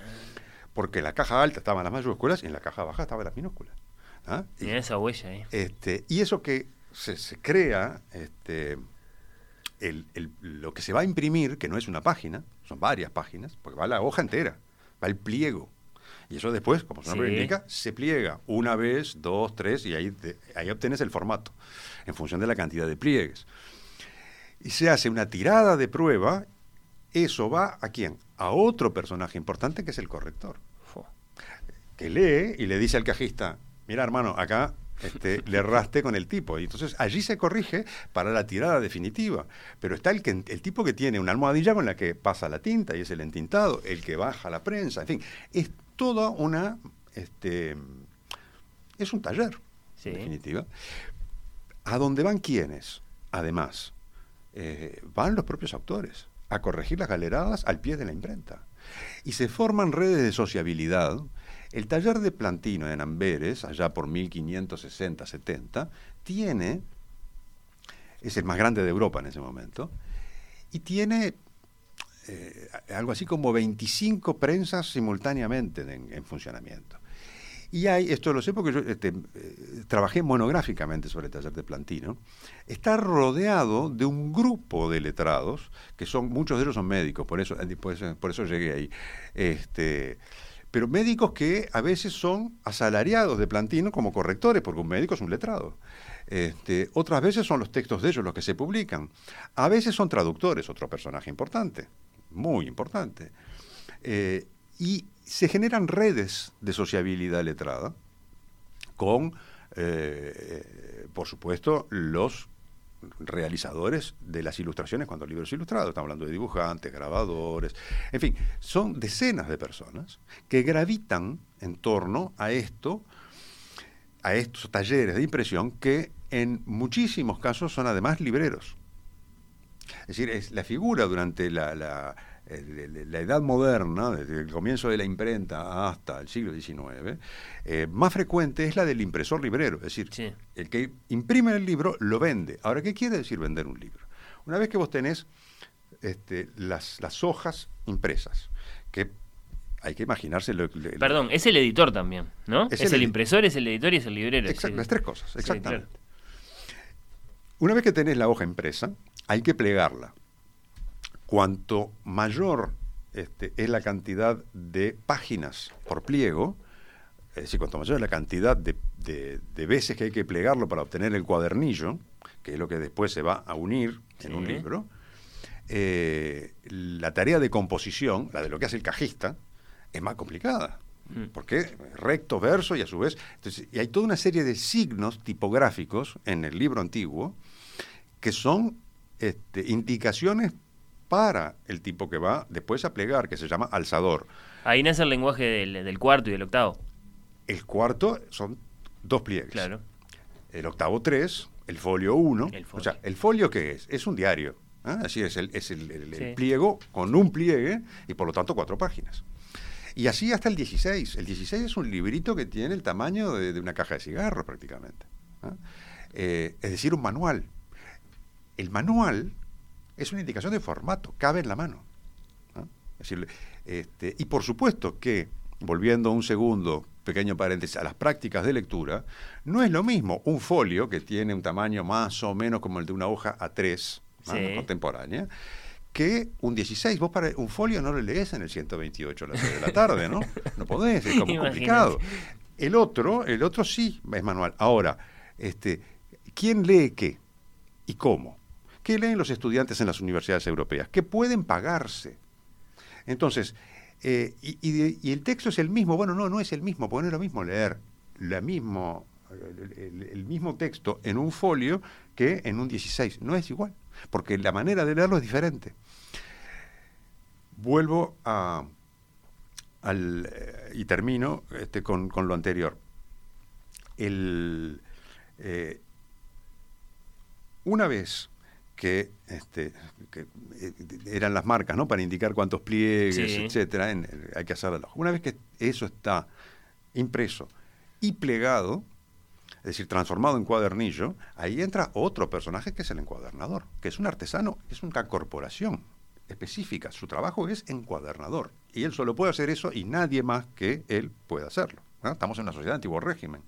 Porque en la caja alta estaban las mayúsculas y en la caja baja estaban las minúsculas. ¿ah? Y- Tiene esa huella ahí. este, y eso que se, se crea, este, el- el- lo que se va a imprimir, que no es una página, son varias páginas, porque va la hoja entera, va el pliego. Y eso después, como su nombre Sí. indica, se pliega una vez, dos, tres, y ahí, te- ahí obtienes el formato, en función de la cantidad de pliegues. Y se hace una tirada de prueba, eso va a quién? A otro personaje importante que es el corrector que lee y le dice al cajista, mira hermano, acá este, le erraste con el tipo. Y entonces allí se corrige para la tirada definitiva. Pero está el, que, el tipo que tiene una almohadilla con la que pasa la tinta y es el entintado, el que baja la prensa, en fin, es toda una... Este, es un taller, Sí. en definitiva. ¿A dónde van quiénes? Además, eh, van los propios autores a corregir las galeradas al pie de la imprenta. Y se forman redes de sociabilidad. El taller de Plantino en Amberes, allá por 1560-70, tiene, es el más grande de Europa en ese momento, y tiene eh, algo así como 25 prensas simultáneamente en, en funcionamiento. Y hay, esto lo sé porque yo este, eh, trabajé monográficamente sobre el taller de Plantino, está rodeado de un grupo de letrados, que son, muchos de ellos son médicos, por eso, eh, por eso, por eso llegué ahí. Este, pero médicos que a veces son asalariados de Plantino como correctores, porque un médico es un letrado. Este, otras veces son los textos de ellos los que se publican. A veces son traductores, otro personaje importante, muy importante. Eh, y se generan redes de sociabilidad letrada con, eh, por supuesto, los realizadores de las ilustraciones cuando el libro es ilustrado. Estamos hablando de dibujantes, grabadores, en fin, son decenas de personas que gravitan en torno a esto, a estos talleres de impresión que en muchísimos casos son además libreros. Es decir, es la figura durante la, la, la edad moderna, desde el comienzo de la imprenta hasta el siglo XIX, eh, más frecuente es la del impresor librero. Es decir, Sí. el que imprime el libro lo vende. Ahora, ¿qué quiere decir vender un libro? Una vez que vos tenés este, las, las hojas impresas, que hay que imaginarse lo, Perdón, es el editor también, ¿no? Es Es, el impresor, es el editor y es el librero. Exacto, las tres cosas, Sí, exactamente. claro. Una vez que tenés la hoja impresa, hay que plegarla. Cuanto mayor este, es la cantidad de páginas por pliego, es decir, cuanto mayor es la cantidad de, de- de veces que hay que plegarlo para obtener el cuadernillo, que es lo que después se va a unir en un libro, eh, la tarea de composición, la de lo que hace el cajista, es más complicada. Mm. Porque recto, verso y a su vez. Entonces, y hay toda una serie de signos tipográficos en el libro antiguo que son este, indicaciones para el tipo que va después a plegar, que se llama alzador. Ahí nace el lenguaje del, del cuarto y del octavo. El cuarto son dos pliegues. Claro. El octavo tres, el folio uno. El O folio. sea, ¿el folio qué es? Es un diario. ¿ah? Así es, el, es el, el- el Sí. pliego con un pliegue y por lo tanto cuatro páginas. Y así hasta el 16. El 16 es un librito que tiene el tamaño de, de una caja de cigarros prácticamente. ¿ah? Eh, es decir, un manual. El manual es una indicación de formato, cabe en la mano. Es decir, este, y por supuesto que, volviendo un segundo, pequeño paréntesis, a las prácticas de lectura, no es lo mismo un folio que tiene un tamaño más o menos como el de una hoja A3 ¿ah? Sí. contemporánea, que un 16. Vos para un folio no lo lees en el 128 a las 6 de la tarde, ¿no? No podés, es como complicado. El otro, el otro sí es manual. Ahora, este, ¿quién lee qué y cómo? ¿Qué leen los estudiantes en las universidades europeas? ¿Qué pueden pagarse? Entonces, Eh, y, el texto es el mismo. Bueno, no, no es el mismo, porque no es lo mismo leer mismo, el, mismo texto en un folio que en un 16. No es igual, porque la manera de leerlo es diferente. Vuelvo a, al, eh, y termino este, con, con lo anterior. El, eh, una vez que, este, que, eh, eran las marcas, ¿no? Para indicar cuántos pliegues, Sí. etcétera, en- hay que hacerlo. Una vez que eso está impreso y plegado, es decir, transformado en cuadernillo, ahí entra otro personaje que es el encuadernador, que es un artesano, es una corporación específica. Su trabajo es encuadernador. Y él solo puede hacer eso y nadie más que él puede hacerlo. ¿no? Estamos en una sociedad de antiguo régimen.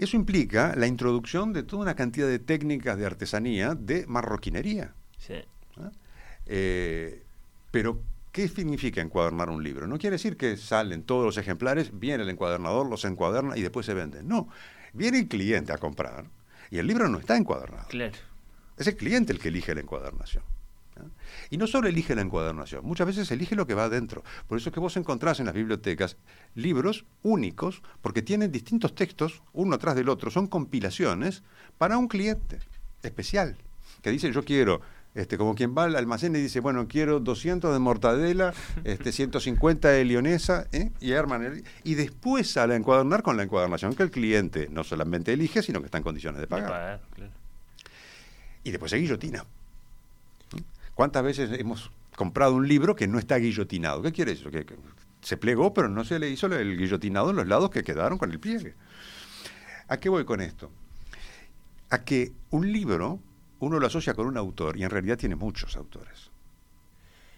Eso implica la introducción de toda una cantidad de técnicas de artesanía de marroquinería. Sí. ¿ah? Eh, pero, ¿qué significa encuadernar un libro? No quiere decir que salen todos los ejemplares, viene el encuadernador, los encuaderna y después se venden. No, viene el cliente a comprar y el libro no está encuadernado. Claro. Es el cliente el que elige la encuadernación. Y no solo elige la encuadernación, muchas veces elige lo que va adentro. Por eso es que vos encontrás en las bibliotecas libros únicos, porque tienen distintos textos, uno tras del otro, son compilaciones para un cliente especial, que dice yo quiero, este, como quien va al almacén y dice, bueno, quiero 200 de mortadela, este, 150 de lionesa, ¿eh? y arman el- y después sale a encuadernar con la encuadernación que el cliente no solamente elige, sino que está en condiciones de De pagar. claro. Y después se guillotina. ¿Cuántas veces hemos comprado un libro que no está guillotinado? ¿Qué quiere eso? Que, que se plegó, pero no se le hizo el guillotinado en los lados que quedaron con el pliegue. ¿A qué voy con esto? A que un libro uno lo asocia con un autor y en realidad tiene muchos autores.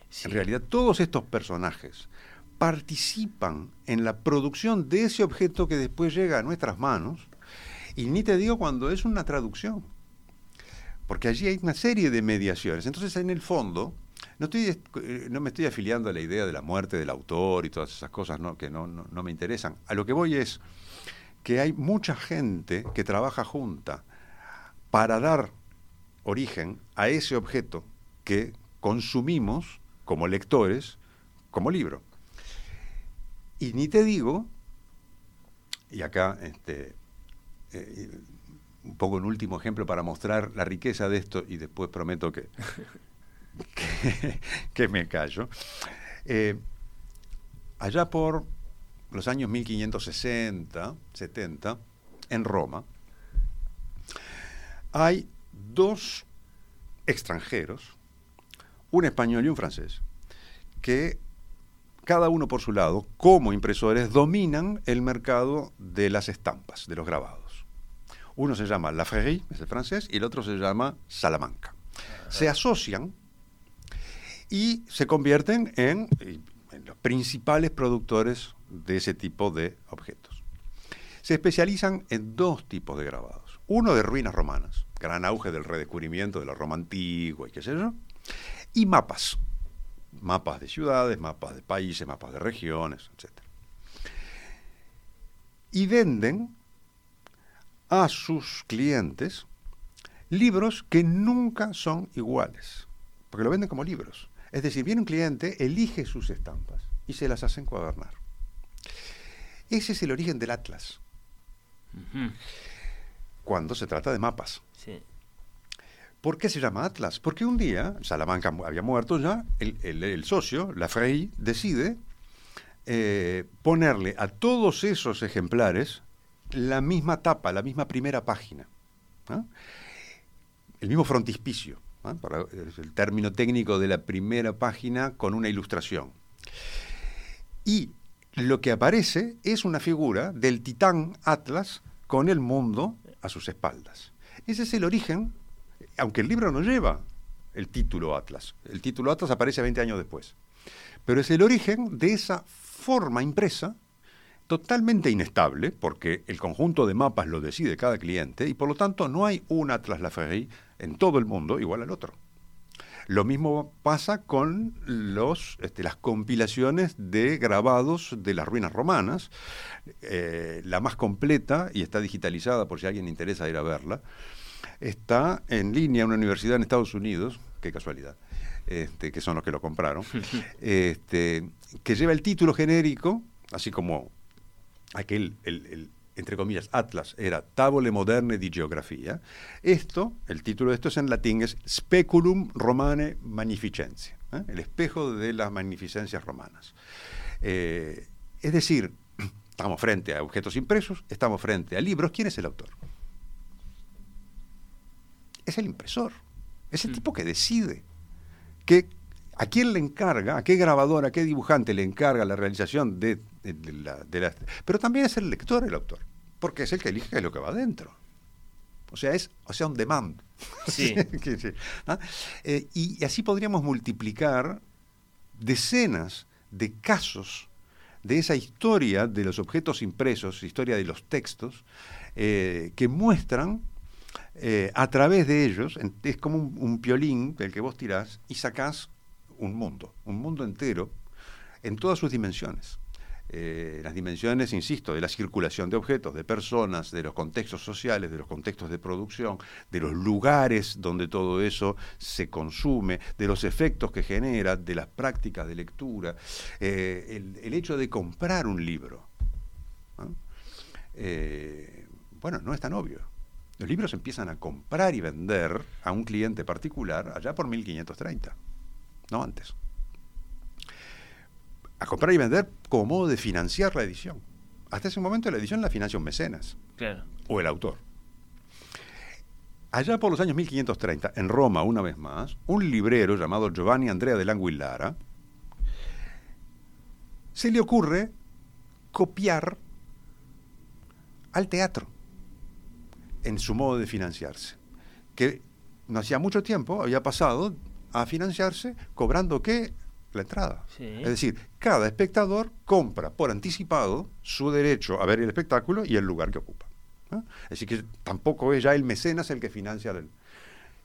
Sí. En realidad todos estos personajes participan en la producción de ese objeto que después llega a nuestras manos y ni te digo cuando es una traducción porque allí hay una serie de mediaciones. Entonces, en el fondo, no, estoy, eh, no me estoy afiliando a la idea de la muerte del autor y todas esas cosas que no, no- no me interesan. A lo que voy es que hay mucha gente que trabaja junta para dar origen a ese objeto que consumimos como lectores, como libro. Y ni te digo, y acá este, eh, un poco un último ejemplo para mostrar la riqueza de esto y después prometo que, que, que me callo. Eh, allá por los años 1560, 70, en Roma, hay dos extranjeros, un español y un francés, que cada uno por su lado, como impresores, dominan el mercado de las estampas, de los grabados. Uno se llama Lafrairie, es el francés, y el otro se llama Salamanca. Se asocian y se convierten en, en los principales productores de ese tipo de objetos. Se especializan en dos tipos de grabados. Uno de ruinas romanas, gran auge del redescubrimiento de la Roma antigua y qué sé yo, y mapas, mapas de ciudades, mapas de países, mapas de regiones, etc. Y venden a sus clientes libros que nunca son iguales, porque lo venden como libros. Es decir, viene un cliente, elige sus estampas y se las hacen cuadernar. Ese es el origen del Atlas, cuando se trata de mapas. Sí. ¿Por qué se llama Atlas? Porque un día, Salamanca había muerto ya, el, el- el socio, la Frey, decide eh, ponerle a todos esos ejemplares la misma tapa, la misma primera página. ¿ah? El mismo frontispicio, ¿ah? El término técnico de la primera página con una ilustración. Y lo que aparece es una figura del titán Atlas con el mundo a sus espaldas. Ese es el origen, aunque el libro no lleva el título Atlas. El título Atlas aparece 20 años después. Pero es el origen de esa forma impresa totalmente inestable, porque el conjunto de mapas lo decide cada cliente, y por lo tanto no hay un Atlas Lafayette en todo el mundo igual al otro. Lo mismo pasa con los, este, las compilaciones de grabados de las ruinas romanas. Eh, la más completa, y está digitalizada por si a alguien interesa ir a verla, está en línea en una universidad en Estados Unidos, qué casualidad, este, que son los que lo compraron, este, que lleva el título genérico, así como aquel, el, entre comillas, Atlas era Tabole Moderne di Geografía. Esto, el título de esto es en latín, es Speculum Romane Magnificentia, ¿eh? el espejo de las magnificencias romanas. Eh, es decir, estamos frente a objetos impresos, estamos frente a libros. ¿Quién es el autor? Es el impresor, es el mm. tipo que decide que ¿A quién le encarga, a qué grabador, a qué dibujante le encarga la realización de, la, Pero también es el lector el autor, porque es el que elige lo que va adentro. O sea, es o sea, un demand. Sí. ¿Ah? Eh, y, así podríamos multiplicar decenas de casos de esa historia de los objetos impresos, historia de los textos, eh, que muestran eh, a través de ellos, es como un, un, piolín del que vos tirás y sacás un mundo, un mundo entero, en todas sus dimensiones. Eh, las dimensiones, insisto, de la circulación de objetos, de personas, de los contextos sociales, de los contextos de producción, de los lugares donde todo eso se consume, de los efectos que genera, de las prácticas de lectura, eh, el, hecho de comprar un libro. Eh, bueno, no es tan obvio. Los libros empiezan a comprar y vender a un cliente particular allá por 1530 no antes. A comprar y vender como modo de financiar la edición. Hasta ese momento la edición la financia un mecenas. O el autor. Allá por los años 1530, en Roma, una vez más, un librero llamado Giovanni Andrea de Languillara se le ocurre copiar al teatro en su modo de financiarse, que no hacía mucho tiempo había pasado a financiarse cobrando qué? La entrada. Es decir, cada espectador compra por anticipado su derecho a ver el espectáculo y el lugar que ocupa. Es decir, que tampoco es ya el mecenas el que financia. El...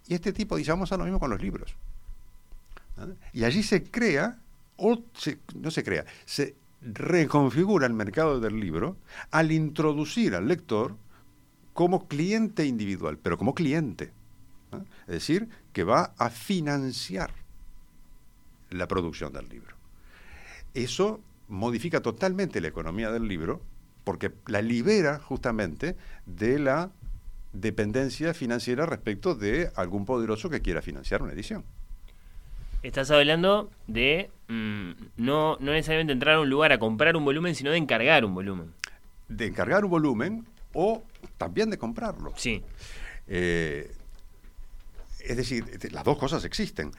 Y este tipo dice, vamos a lo mismo con los libros. Y allí se crea, o no se crea, se reconfigura el mercado del libro al introducir al lector como cliente individual, pero como cliente. Es decir, que va a financiar la producción del libro. Eso modifica totalmente la economía del libro porque la libera justamente de la dependencia financiera respecto de algún poderoso que quiera financiar una edición. Estás hablando de mm, no, no necesariamente entrar a un lugar a comprar un volumen, sino de encargar un volumen. De encargar un volumen o también de comprarlo. Sí. Eh, es decir, las dos cosas existen.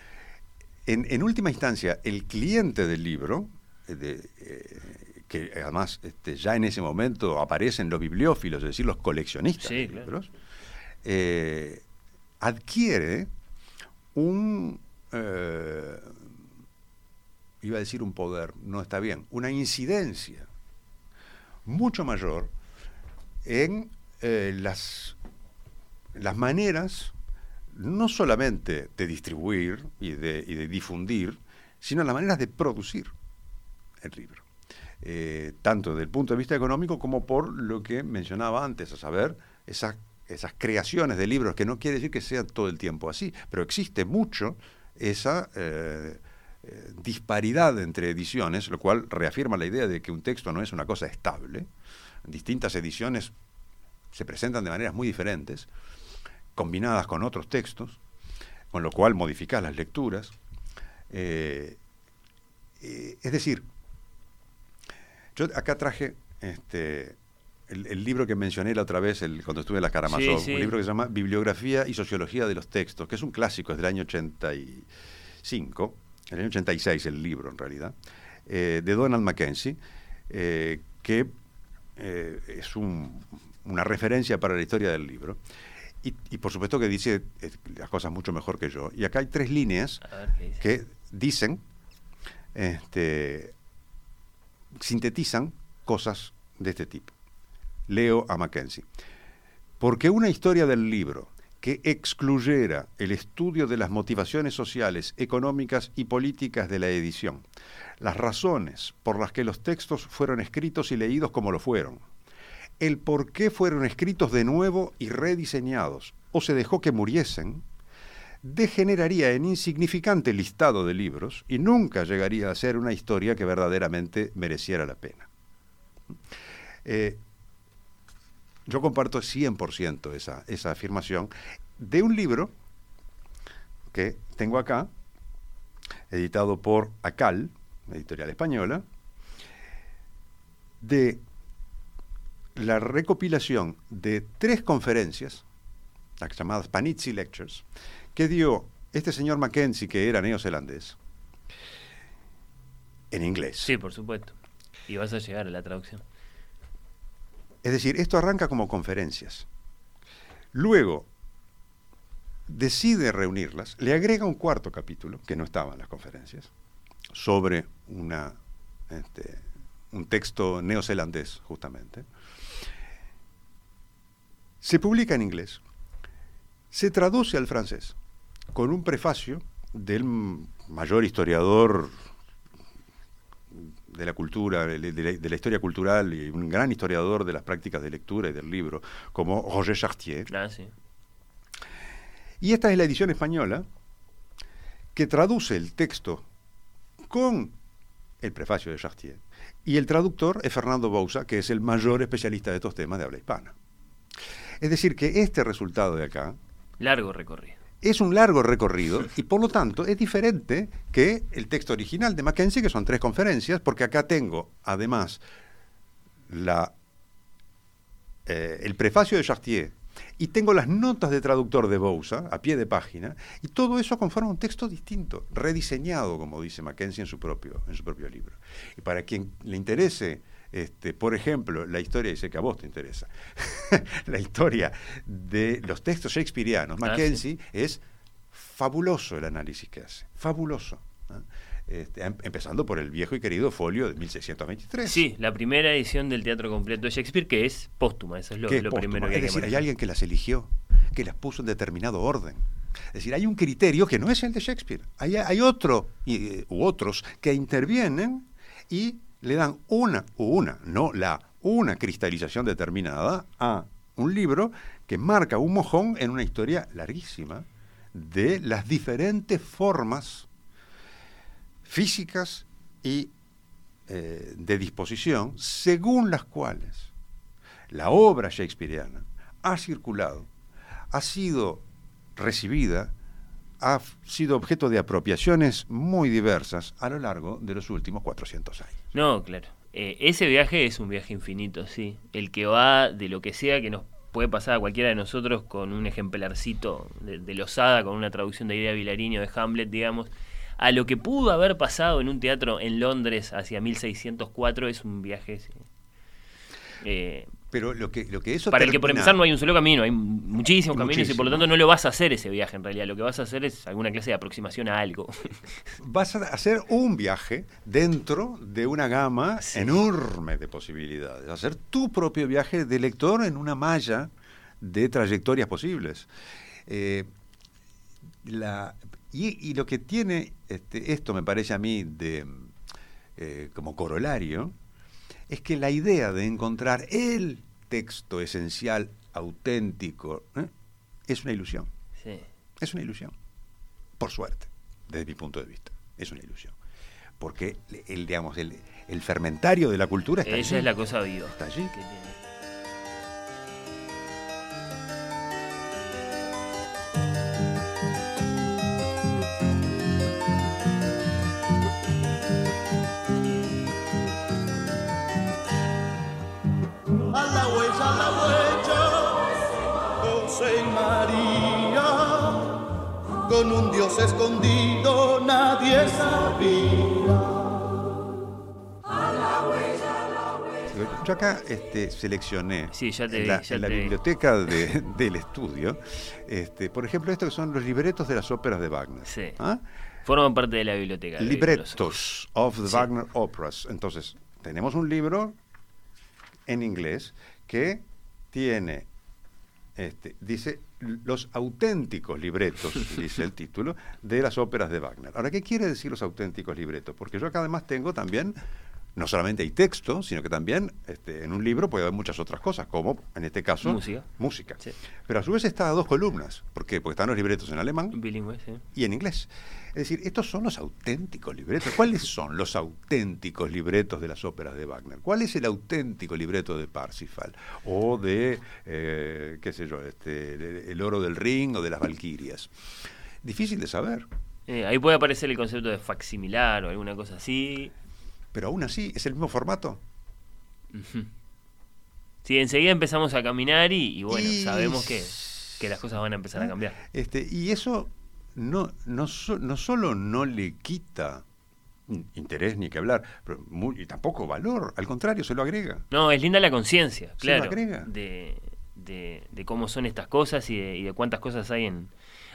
En, última instancia, el cliente del libro, eh, eh, que además este, ya en ese momento aparecen los bibliófilos, es decir, los coleccionistas de libros, eh, adquiere un, iba a decir un poder, no está bien, una incidencia mucho mayor en las, las maneras no solamente de distribuir y de, difundir, sino las maneras de producir el libro. Eh, tanto desde el punto de vista económico como por lo que mencionaba antes, a saber, esas, esas creaciones de libros, que no quiere decir que sea todo el tiempo así, pero existe mucho esa eh, eh, disparidad entre ediciones, lo cual reafirma la idea de que un texto no es una cosa estable. Distintas ediciones se presentan de maneras muy diferentes combinadas con otros textos, con lo cual modificás las lecturas. Eh, eh, es decir, yo acá traje este, el, libro que mencioné la otra vez el, cuando estuve en la Caramazón, un libro que se llama Bibliografía y Sociología de los Textos, que es un clásico, es del año 85, el año 86 el libro en realidad, eh, de Donald Mackenzie, que es una referencia para la historia del libro. Y, por supuesto que dice eh, las cosas mucho mejor que yo. Y acá hay tres líneas que dicen, este, sintetizan cosas de este tipo. Leo a Mackenzie. Porque una historia del libro que excluyera el estudio de las motivaciones sociales, económicas y políticas de la edición, las razones por las que los textos fueron escritos y leídos como lo fueron, el por qué fueron escritos de nuevo y rediseñados, o se dejó que muriesen, degeneraría en insignificante listado de libros y nunca llegaría a ser una historia que verdaderamente mereciera la pena. Eh, yo comparto 100% esa, esa afirmación de un libro que tengo acá, editado por ACAL, editorial española, de la recopilación de tres conferencias, las llamadas Panizzi Lectures, que dio este señor Mackenzie, que era neozelandés, en inglés. Sí, por supuesto. Y vas a llegar a la traducción. Es decir, esto arranca como conferencias. Luego decide reunirlas, le agrega un cuarto capítulo, que no estaba en las conferencias, sobre una, este, un texto neozelandés, justamente. Se publica en inglés, se traduce al francés, con un prefacio del mayor historiador de la cultura, de la, historia cultural y un gran historiador de las prácticas de lectura y del libro, como Roger Chartier. Ah, sí. Y esta es la edición española que traduce el texto con el prefacio de Chartier. Y el traductor es Fernando Bouza, que es el mayor especialista de estos temas de habla hispana. Es decir, que este resultado de acá... Largo recorrido. Es un largo recorrido y por lo tanto es diferente que el texto original de Mackenzie, que son tres conferencias, porque acá tengo además la, eh, el prefacio de Chartier y tengo las notas de traductor de Bouza a pie de página, y todo eso conforma un texto distinto, rediseñado, como dice Mackenzie en su propio, en su propio libro. Y para quien le interese, este, por ejemplo, la historia, dice que a vos te interesa, la historia de los textos shakespearianos, ah, Mackenzie es fabuloso el análisis que hace, fabuloso. Este, em, empezando por el viejo y querido folio de 1623. Sí, la primera edición del teatro completo de Shakespeare, que es póstuma, eso es lo, primero que Es decir, hay alguien que las eligió, que las puso en determinado orden. Es decir, hay un criterio que no es el de Shakespeare. Hay, hay otro y, u otros que intervienen y le dan una, una, no la, una cristalización determinada a un libro que marca un mojón en una historia larguísima de las diferentes formas físicas y eh, de disposición, según las cuales la obra shakespeariana ha circulado, ha sido recibida, ha sido objeto de apropiaciones muy diversas a lo largo de los últimos 400 años. No, claro. Eh, ese viaje es un viaje infinito, sí. El que va de lo que sea que nos puede pasar a cualquiera de nosotros con un ejemplarcito de, de Losada, con una traducción de Idea Vilariño de Hamlet, digamos, a lo que pudo haber pasado en un teatro en Londres hacia 1604 es un viaje. Eh, pero lo que, lo que eso para el que por empezar no hay un solo camino, hay muchísimos caminos y por lo tanto no lo vas a hacer ese viaje en realidad. Lo que vas a hacer es alguna clase de aproximación a algo. Vas a hacer un viaje dentro de una gama enorme de posibilidades. Hacer tu propio viaje de lector en una malla de trayectorias posibles. Eh, la, y, lo que tiene este, esto, me parece a mí, de, eh, como corolario, es que la idea de encontrar el texto esencial, auténtico, ¿eh? es una ilusión. Sí. Es una ilusión. Por suerte, desde mi punto de vista. Es una ilusión. Porque el, digamos, el, fermentario de la cultura está allí. Esa es la cosa viva. Está allí. Con un Dios escondido nadie sabía. Yo acá este, seleccioné sí, ya te en la, biblioteca del estudio, este, por ejemplo, estos que son los libretos de las óperas de Wagner. Sí. ¿Ah? Forman parte de la biblioteca. Libretos of the Wagner Operas. Entonces, tenemos un libro en inglés que tiene, este, dice los auténticos libretos, dice el título, de las óperas de Wagner. Ahora, ¿qué quiere decir los auténticos libretos? Porque yo acá además tengo también no solamente hay texto, sino que también este, en un libro puede haber muchas otras cosas, como en este caso Música. música. Sí. Pero a su vez está a dos columnas. ¿Por qué? Porque están los libretos en alemán Bilingüe, sí. y en inglés. Es decir, estos son los auténticos libretos. ¿Cuáles son los auténticos libretos de las óperas de Wagner? ¿Cuál es el auténtico libreto de Parsifal? O de, eh, qué sé yo, este, de- El oro del ring o de las Valquirias. Difícil de saber, Eh, ahí puede aparecer el concepto de facsimilar o alguna cosa así. Pero aún así es el mismo formato. Sí, enseguida empezamos a caminar y, y bueno, Y- sabemos que, que las cosas van a empezar a cambiar. Este, y eso no, no, so- no solo no le quita in- interés ni que hablar, pero muy- y tampoco valor, al contrario, se lo agrega. No, es linda la conciencia, Se lo claro, agrega. de, de, de cómo son estas cosas y de, y de cuántas cosas hay en,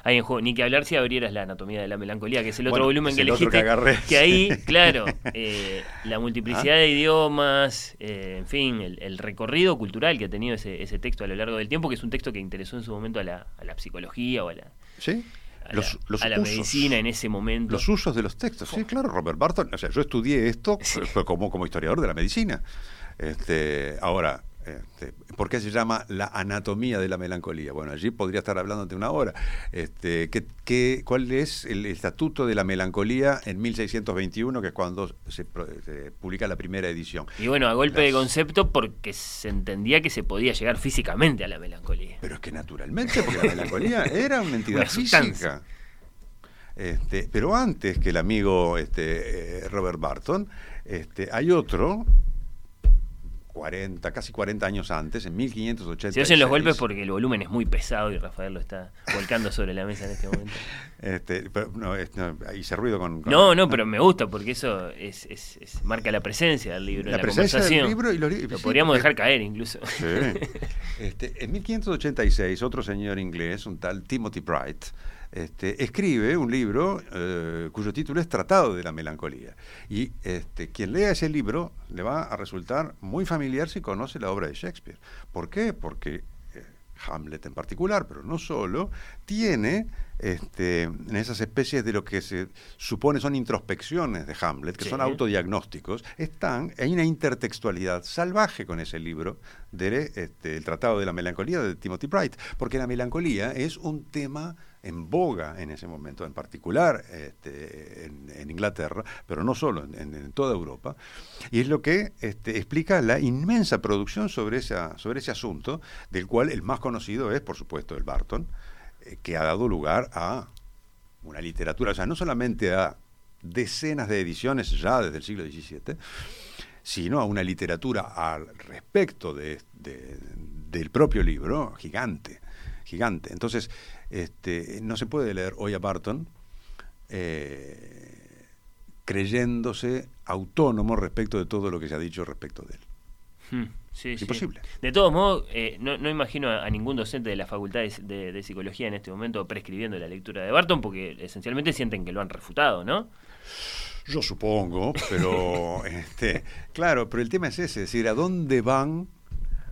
hay en juego. Ni que hablar si abrieras la anatomía de la melancolía, que es el otro Bueno, volumen que el otro elegiste. que ahí, claro, eh, la multiplicidad Ah. de idiomas, eh, en fin, el, el recorrido cultural que ha tenido ese, ese texto a lo largo del tiempo, que es un texto que interesó en su momento a la, a la psicología o a la, ¿Sí? a Los- la, los a la usos. medicina en ese momento. Los usos de los textos, sí, claro, Robert Barton, o sea, yo estudié esto Sí. como, como historiador de la medicina. Este, ahora, este, ¿por qué se llama la anatomía de la melancolía? Bueno, allí podría estar hablando de una hora. Este, ¿qué, qué- cuál es el estatuto de la melancolía en 1621, que es cuando se, se publica la primera edición? Y bueno, a golpe de concepto porque se entendía que se podía llegar físicamente a la melancolía. Pero es que naturalmente, porque la melancolía era una entidad Una física. Este, pero antes que el amigo este, eh, Robert Barton, este, hay otro, 40, casi 40 años antes, en 1586. Se oyen los golpes porque el volumen es muy pesado y Rafael lo está volcando sobre la mesa en este momento. Este, pero, no, es- no, hice ruido con... con- No, no, pero me gusta porque eso es, es- es- marca la presencia del libro, en La la, presencia del conversación. libro y los li- Lo sí, podríamos porque- dejar caer incluso. Sí. Este, en 1586, otro señor inglés, un tal Timothy Bright, este, escribe un libro eh, cuyo título es Tratado de la Melancolía. Y este, quien lea ese libro le va a resultar muy familiar si conoce la obra de Shakespeare. ¿Por qué? Porque eh, Hamlet en particular, pero no solo, tiene este, en esas especies de lo que se supone son introspecciones de Hamlet, que Sí. son autodiagnósticos, están, hay una intertextualidad salvaje con ese libro del este, el Tratado de la Melancolía de Timothy Bright, porque la melancolía es un tema en boga en ese momento, en particular este, en, Inglaterra, pero no solo, en, toda Europa, y es lo que este, explica la inmensa producción sobre, esa, sobre ese asunto, del cual el más conocido es, por supuesto, el Barton, eh, que ha dado lugar a una literatura, o sea, no solamente a decenas de ediciones ya desde el siglo XVII, sino a una literatura al respecto de- del propio libro gigante, gigante. Entonces, este, no se puede leer hoy a Barton eh, creyéndose autónomo respecto de todo lo que se ha dicho respecto de él. Hmm, sí, Es sí. imposible. De todos modos, eh, no, no imagino a, a ningún docente de la Facultad de, de- de Psicología en este momento prescribiendo la lectura de Barton porque esencialmente sienten que lo han refutado, ¿no? Yo supongo, pero este, claro, pero el tema es ese, es decir, ¿a dónde van,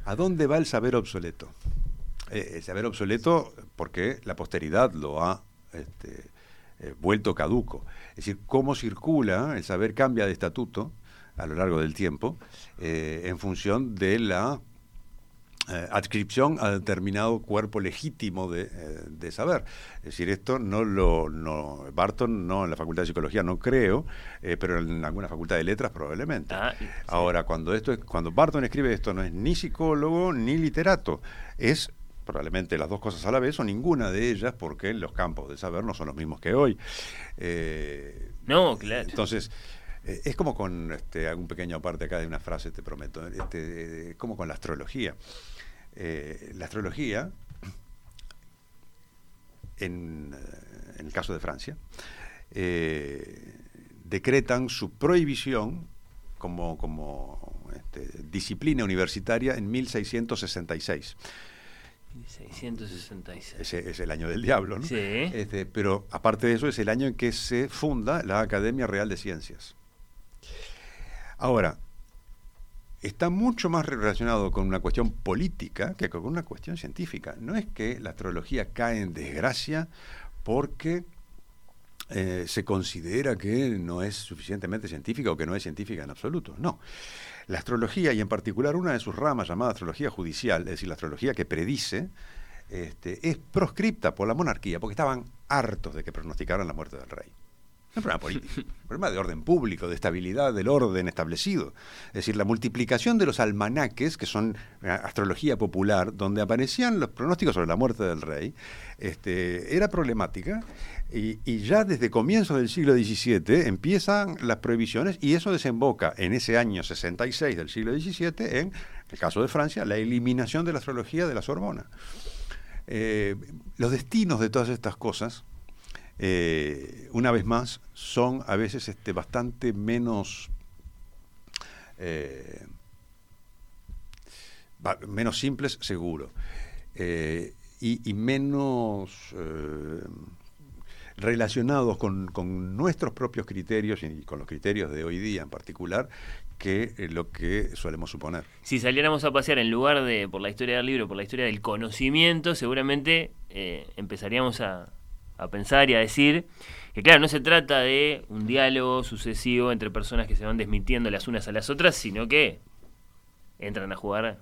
a dónde va el saber obsoleto? Eh, el saber obsoleto porque la posteridad lo ha este, eh, vuelto caduco. Es decir, cómo circula, el saber cambia de estatuto a lo largo del tiempo eh, en función de la adscripción a determinado cuerpo legítimo de, de saber. Es decir, esto no lo. No, Barton no en la Facultad de Psicología, no creo, eh, pero en alguna facultad de letras probablemente. Ah, sí. Ahora, cuando, esto es, cuando Barton escribe esto, no es ni psicólogo ni literato, es probablemente las dos cosas a la vez o ninguna de ellas, porque los campos del saber no son los mismos que hoy. Eh, No, claro. entonces, eh, es como con, este, un pequeño aparte acá de una frase, te prometo, este, eh, como con la astrología. Eh, la astrología, en, en el caso de Francia, decretan su prohibición como, como este, disciplina universitaria en 1666. 666. Ese es el año del diablo, ¿no? Sí. Este, pero aparte de eso, es el año en que se funda la Academia Real de Ciencias. Ahora, está mucho más relacionado con una cuestión política que con una cuestión científica. No es que la astrología cae en desgracia porque eh, se considera que no es suficientemente científica o que no es científica en absoluto. No. La astrología, y en particular una de sus ramas llamada astrología judicial, es decir, la astrología que predice, este, es proscripta por la monarquía porque estaban hartos de que pronosticaran la muerte del rey. No es un problema político, un problema de orden público, de estabilidad del orden establecido. Es decir, la multiplicación de los almanaques, que son eh, astrología popular, donde aparecían los pronósticos sobre la muerte del rey, este, era problemática. Y, ya desde comienzos del siglo XVII empiezan las prohibiciones y eso desemboca en ese año 66 del siglo XVII en, el caso de Francia, la eliminación de la astrología de la Sorbona. Eh, los destinos de todas estas cosas, eh, una vez más, son a veces este, bastante menos, eh, menos simples, seguro, y, menos relacionados con, con nuestros propios criterios y con los criterios de hoy día en particular, que eh, lo que solemos suponer. Si saliéramos a pasear en lugar de por la historia del libro, por la historia del conocimiento, seguramente eh, empezaríamos a, a pensar y a decir que, claro, no se trata de un diálogo sucesivo entre personas que se van desmintiendo las unas a las otras, sino que entran a jugar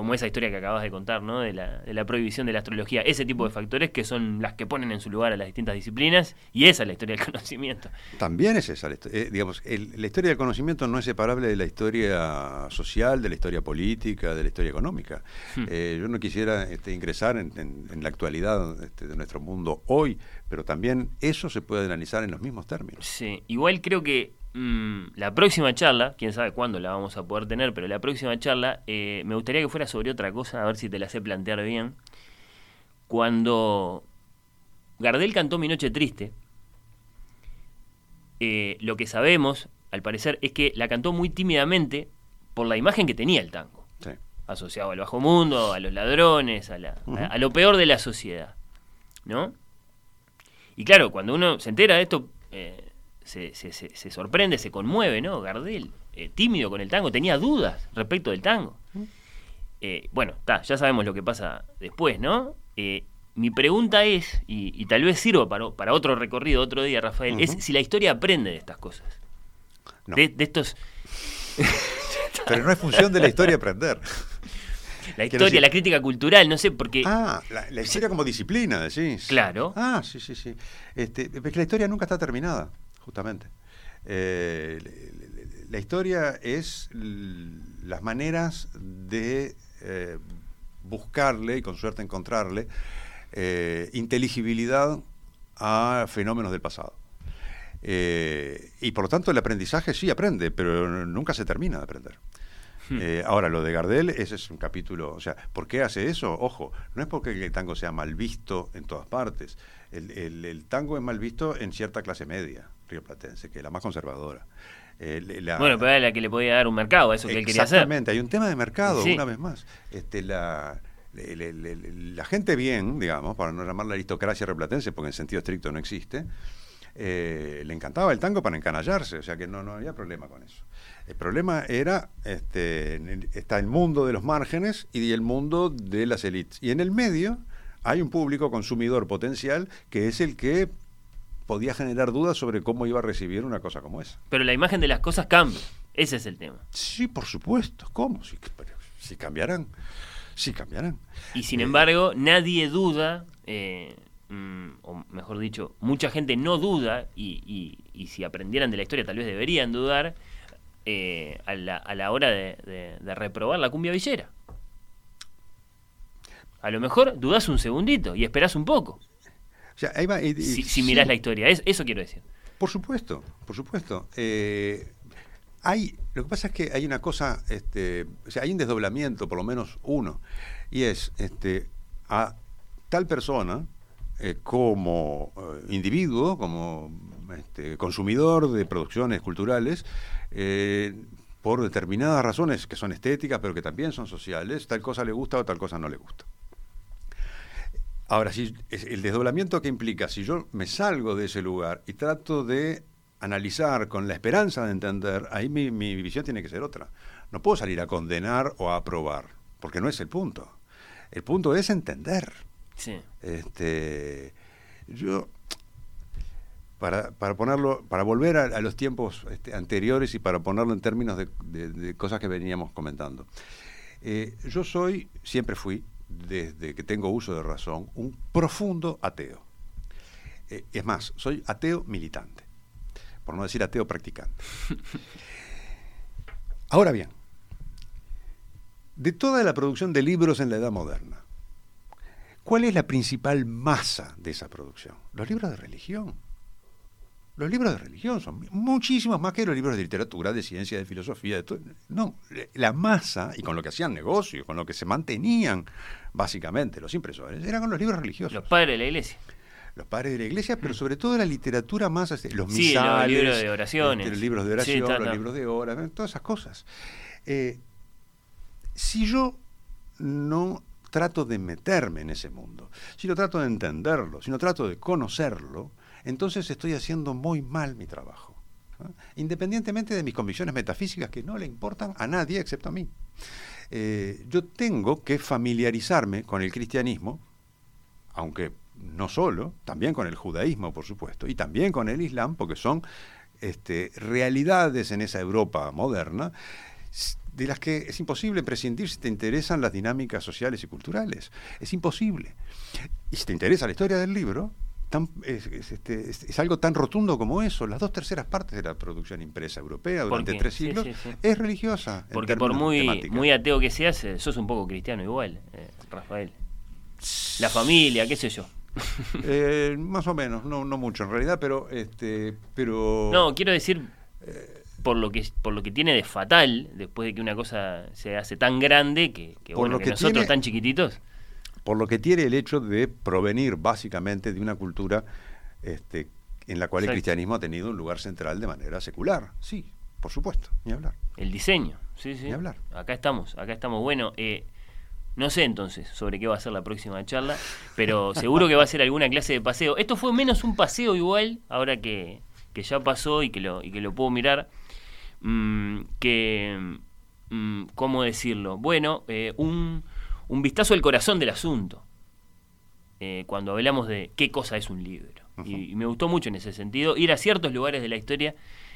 como esa historia que acabas de contar, ¿no? De la, de la prohibición de la astrología, ese tipo de factores que son las que ponen en su lugar a las distintas disciplinas, y esa es la historia del conocimiento. También es esa, eh, digamos, el- la historia del conocimiento no es separable de la historia social, de la historia política, de la historia económica. Hmm. Eh, yo no quisiera este, ingresar en, en- en la actualidad este, de nuestro mundo hoy, pero también eso se puede analizar en los mismos términos. Sí, igual creo que mm, la próxima charla, quién sabe cuándo la vamos a poder tener, pero la próxima charla eh, me gustaría que fuera sobre otra cosa, a ver si te la sé plantear bien. Cuando Gardel cantó Mi Noche Triste, eh, lo que sabemos, al parecer, es que la cantó muy tímidamente por la imagen que tenía el tango, Sí. asociado al bajo mundo, a los ladrones, a, la- a- Ujú. a lo peor de la sociedad, ¿no? Y claro, cuando uno se entera de esto, eh, se, se- se- se sorprende, se conmueve, ¿no? Gardel, eh, tímido con el tango, tenía dudas respecto del tango. Eh, bueno, ta, ya sabemos lo que pasa después, ¿no? Eh, mi pregunta es, y, y tal vez sirva para, para otro recorrido otro día, Rafael, es si la historia aprende de estas cosas. No. De, de estos, Pero no es función de la historia aprender. la historia, decir- la crítica cultural, no sé, porque... Ah, la, la historia como disciplina, decís. Claro. Ah, sí, sí, sí. Este, es que la historia nunca está terminada, justamente. Eh, la historia es las maneras de eh, buscarle, y con suerte encontrarle, eh, inteligibilidad a fenómenos del pasado. Y por lo tanto el aprendizaje sí aprende, pero nunca se termina de aprender. Hmm. Eh, ahora, lo de Gardel, ese es un capítulo, o sea, ¿por qué hace eso? Ojo, no es porque el tango sea mal visto en todas partes. El, el- el tango es mal visto en cierta clase media rioplatense, que es la más conservadora. Eh, la- bueno, pero era la que le podía dar un mercado a eso que él quería hacer. Exactamente, hay un tema de mercado, Sí. una vez más. Este, la, la gente bien, digamos, para no llamarla aristocracia replatense, porque en sentido estricto no existe, eh, le encantaba el tango para encanallarse, o sea que no, no había problema con eso. El problema era, este, el- está el mundo de los márgenes y el mundo de las élites. Y en el medio hay un público consumidor potencial que es el que podía generar dudas sobre cómo iba a recibir una cosa como esa. Pero la imagen de las cosas cambia. Ese es el tema. Sí, por supuesto. ¿Cómo? Si, pero si cambiarán. Sí cambiarán. Y sin Eh, embargo, nadie duda, eh, mm, o mejor dicho, mucha gente no duda, y, y- y si aprendieran de la historia tal vez deberían dudar, eh, a, la, a la hora de, de- de reprobar la cumbia villera. A lo mejor dudás un segundito y esperás un poco, sea, ahí va, y- y- si, si sí, mirás la historia. Es- eso quiero decir. Por supuesto, por supuesto. Eh, hay, lo que pasa es que hay una cosa, este, o sea, hay un desdoblamiento, por lo menos uno, y es este, a tal persona eh, como eh, individuo, como este, consumidor de producciones culturales, eh, por determinadas razones que son estéticas, pero que también son sociales, tal cosa le gusta o tal cosa no le gusta. Ahora, si el desdoblamiento que implica, si yo me salgo de ese lugar y trato de analizar con la esperanza de entender, ahí mi, mi visión tiene que ser otra. No puedo salir a condenar o a aprobar, porque no es el punto. El punto es entender. Sí. Este, yo, para, para ponerlo, para volver a, a los tiempos este, anteriores y para ponerlo en términos de, de- de cosas que veníamos comentando. Eh, yo soy, siempre fui, desde que tengo uso de razón, un profundo ateo. Eh, es más, soy ateo militante, por no decir ateo practicante. Ahora bien, de toda la producción de libros en la Edad Moderna, ¿cuál es la principal masa de esa producción? Los libros de religión. Los libros de religión son muchísimos más que los libros de literatura, de ciencia, de filosofía, de todo. No, la masa, y con lo que hacían negocios, con lo que se mantenían básicamente los impresores, eran con los libros religiosos. Los padres de la iglesia. Los padres de la iglesia, pero sobre todo la literatura más, este, los Sí, los misales, libros de oraciones. este, los libros de Sí, oración, está, los libros de horas, todas esas cosas. Eh, si yo no trato de meterme en ese mundo, si no trato de entenderlo, si no trato de conocerlo, entonces estoy haciendo muy mal mi trabajo. Independientemente de mis convicciones metafísicas que no le importan a nadie excepto a mí. Eh, yo tengo que familiarizarme con el cristianismo, aunque no solo, también con el judaísmo, por supuesto, y también con el islam, porque son este, realidades en esa Europa moderna de las que es imposible prescindir si te interesan las dinámicas sociales y culturales. Es imposible. Y si te interesa la historia del libro, tan- es, es, este, es- es algo tan rotundo como eso. Las dos terceras partes de la producción impresa europea durante tres siglos sí, sí. es religiosa. Porque por muy, muy ateo que seas, eh, sos un poco cristiano igual, eh, Rafael. La familia, qué sé yo. Eh, más o menos, no, no mucho en realidad, pero este, pero No, quiero decir, Eh, por lo que por lo que tiene de fatal, después de que una cosa se hace tan grande, que, que, bueno, que que nosotros tiene- tan chiquititos, por lo que tiene el hecho de provenir básicamente de una cultura este, en la cual el cristianismo ha tenido un lugar central de manera secular. Sí, por supuesto, ni hablar. el diseño. Sí, sí. Ni hablar. Acá estamos, acá estamos. Bueno, eh, no sé entonces sobre qué va a ser la próxima charla, pero seguro que va a ser alguna clase de paseo. Esto fue menos un paseo igual, ahora que, que ya pasó y que lo, y que lo puedo mirar. Mm, que, mm, ¿cómo decirlo? Bueno, eh, un, un vistazo al corazón del asunto. eh, cuando hablamos de qué cosa es un libro. y, y me gustó mucho en ese sentido ir a ciertos lugares de la historia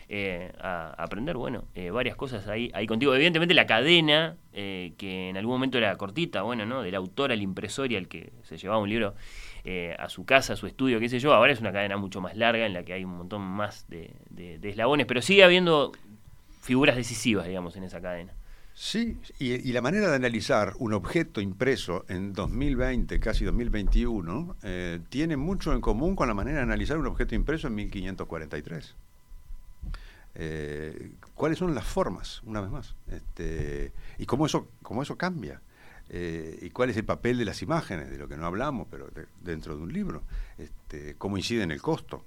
eh, a, a aprender, bueno, eh, varias cosas ahí, ahí contigo. Evidentemente la cadena, eh, que en algún momento era cortita, bueno, ¿no? Del autor al impresor y al que se llevaba un libro eh, a su casa, a su estudio, qué sé yo, ahora es una cadena mucho más larga en la que hay un montón más de, de- de eslabones, pero sigue habiendo figuras decisivas, digamos, en esa cadena. Sí, y, y la manera de analizar un objeto impreso en 2020, casi 2021, eh, tiene mucho en común con la manera de analizar un objeto impreso en 1543. Eh, ¿Cuáles son las formas, una vez más? Este, y cómo eso, cómo eso cambia. Eh, y cuál es el papel de las imágenes, de lo que no hablamos, pero de- dentro de un libro. Este, cómo incide en el costo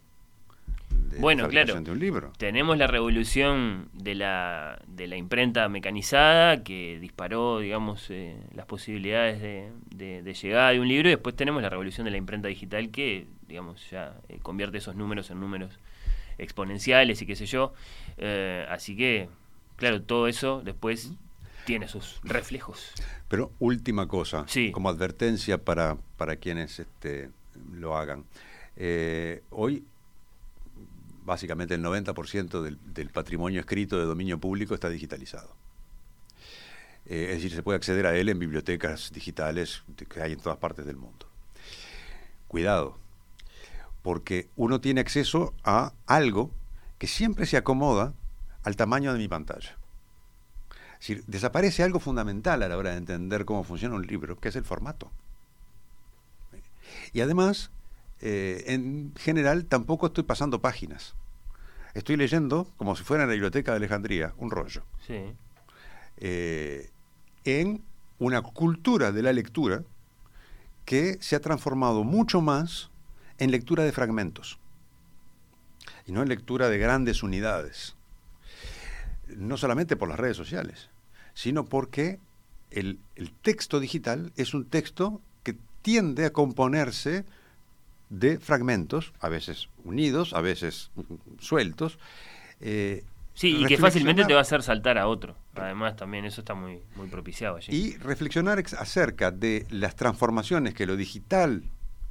de Bueno, la claro. de un libro. Tenemos la revolución de la, de la imprenta mecanizada que disparó, digamos, eh, las posibilidades de, de- de llegada de un libro y después tenemos la revolución de la imprenta digital que, digamos, ya eh, convierte esos números en números exponenciales y qué sé yo. Eh, así que, claro, todo eso después tiene sus reflejos. Pero última cosa, Sí. como advertencia para, para quienes este, lo hagan. Eh, hoy, básicamente el 90% del, patrimonio escrito de dominio público está digitalizado. Eh, es decir, se puede acceder a él en bibliotecas digitales que hay en todas partes del mundo. Cuidado, porque uno tiene acceso a algo que siempre se acomoda al tamaño de mi pantalla. Es decir, desaparece algo fundamental a la hora de entender cómo funciona un libro, que es el formato. Y además, eh, en general, tampoco estoy pasando páginas. Estoy leyendo, como si fuera en la biblioteca de Alejandría, un rollo. Sí. Eh, en una cultura de la lectura que se ha transformado mucho más en lectura de fragmentos y no en lectura de grandes unidades. No solamente por las redes sociales, sino porque el, el texto digital es un texto que tiende a componerse de fragmentos, a veces unidos, a veces sueltos. eh, Sí, y que fácilmente te va a hacer saltar a otro. Además, también eso está muy, muy propiciado allí. y reflexionar ex- acerca de las transformaciones que lo digital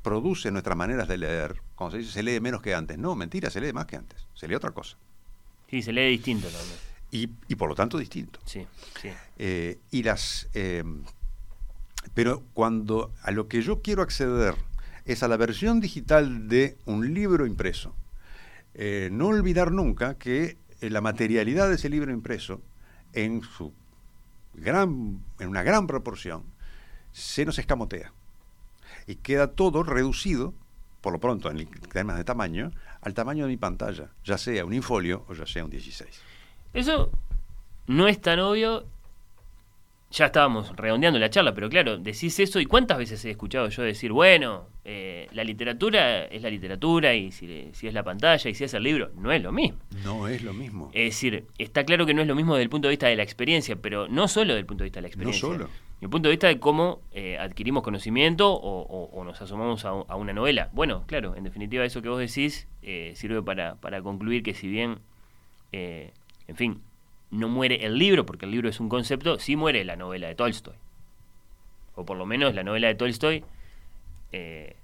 produce nuestras maneras de leer, cuando se dice se lee menos que antes, no, mentira, se lee más que antes, se lee otra cosa. Sí, se lee distinto también. Y, y por lo tanto distinto. Sí, sí. Eh, y las, eh, pero cuando a lo que yo quiero acceder es a la versión digital de un libro impreso, eh, no olvidar nunca que eh, la materialidad de ese libro impreso, en su gran, en una gran proporción, se nos escamotea y queda todo reducido, por lo pronto en temas de tamaño, al tamaño de mi pantalla, ya sea un infolio o ya sea un 16. Eso no es tan obvio. Ya estábamos redondeando la charla, pero claro, decís eso y cuántas veces he escuchado yo decir, bueno, eh, la literatura es la literatura y si, si, es la pantalla y si es el libro, no es lo mismo. No es lo mismo. Es decir, está claro que no es lo mismo desde el punto de vista de la experiencia, pero no solo desde el punto de vista de la experiencia. No solo. Desde el punto de vista de cómo eh, adquirimos conocimiento o, o, o nos asomamos a, a, una novela. Bueno, claro, en definitiva eso que vos decís eh, sirve para, para concluir que si bien, eh, en fin, no muere el libro, porque el libro es un concepto, sí muere la novela de Tolstoy. O por lo menos la novela de Tolstoy, eh,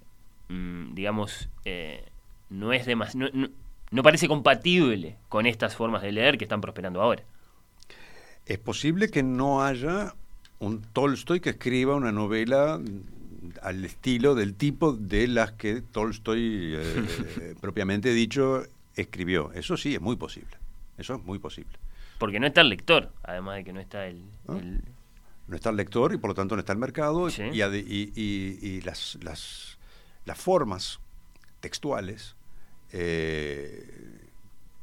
mmm, digamos, eh, no es demas no, no, no, parece compatible con estas formas de leer que están prosperando ahora. Es posible que no haya un Tolstoy que escriba una novela al estilo del tipo de las que Tolstoy, eh, propiamente dicho, escribió. Eso sí, es muy posible. Eso es muy posible porque no está el lector, además de que no está el... ¿No? el... no está el lector y por lo tanto no está el mercado sí. y, y, y, y, las, las, las formas textuales, eh,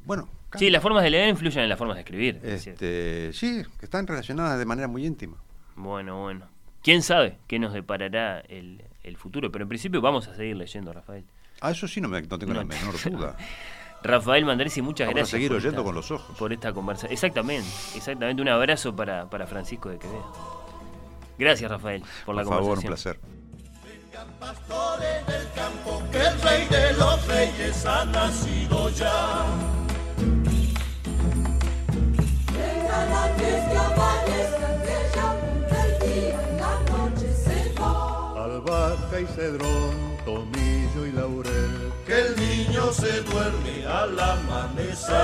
bueno... Cambian. Sí, las formas de leer influyen en las formas de escribir. Este, sí, que están relacionadas de manera muy íntima. Bueno, bueno. ¿Quién sabe qué nos deparará el, el futuro? Pero en principio vamos a seguir leyendo, Rafael. Ah, eso sí no, me, no tengo no, la menor duda. Rafael Mandaresi, muchas Vamos gracias. A seguir oyendo esta, con los ojos. Por esta conversación. Exactamente, exactamente. Un abrazo para, para Francisco de Quevedo. Gracias, Rafael, por, por la favor, conversación. un placer. Vengan pastores del campo, que el rey de los reyes ha nacido ya. Vengan antes que amanezca, que ya punta el día, la noche se va. Albahaca y cedrón, tomillo y laurel que el niño se duerme al amanecer.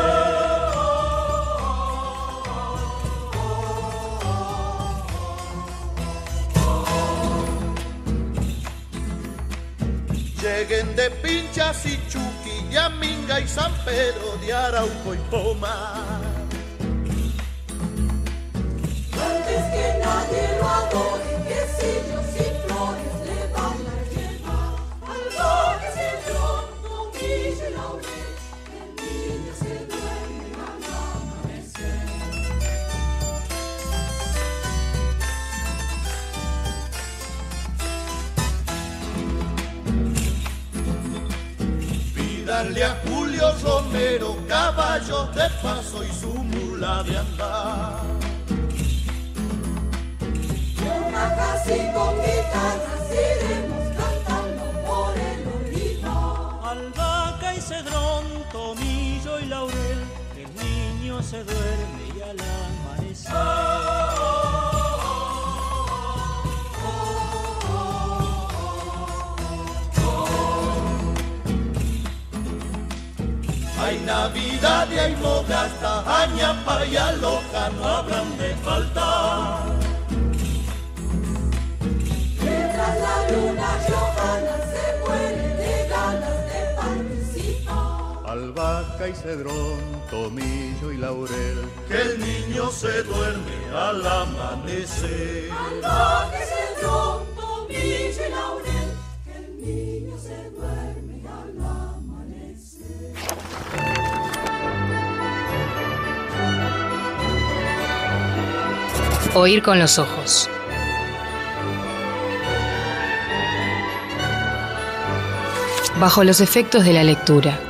Lleguen de Pinchas y Chuqui, Yaminga y San Pedro de Arauco y Pomar. Antes que nadie lo adore, que sillos y flores Pídanle a Julio Romero caballos de paso y su mula de andar. Y una con guitarras iremos cedrón, tomillo y laurel, el niño se duerme y al amanecer. Hay Navidad y hay mogasta, añapa y aloja no habrán de faltar. Mientras la luna Johanna se Albahaca y cedrón, tomillo y laurel. Que el niño se duerme al amanecer. Albahaca y cedrón, tomillo y laurel. Que el niño se duerme al amanecer. Oír con los ojos. Bajo los efectos de la lectura.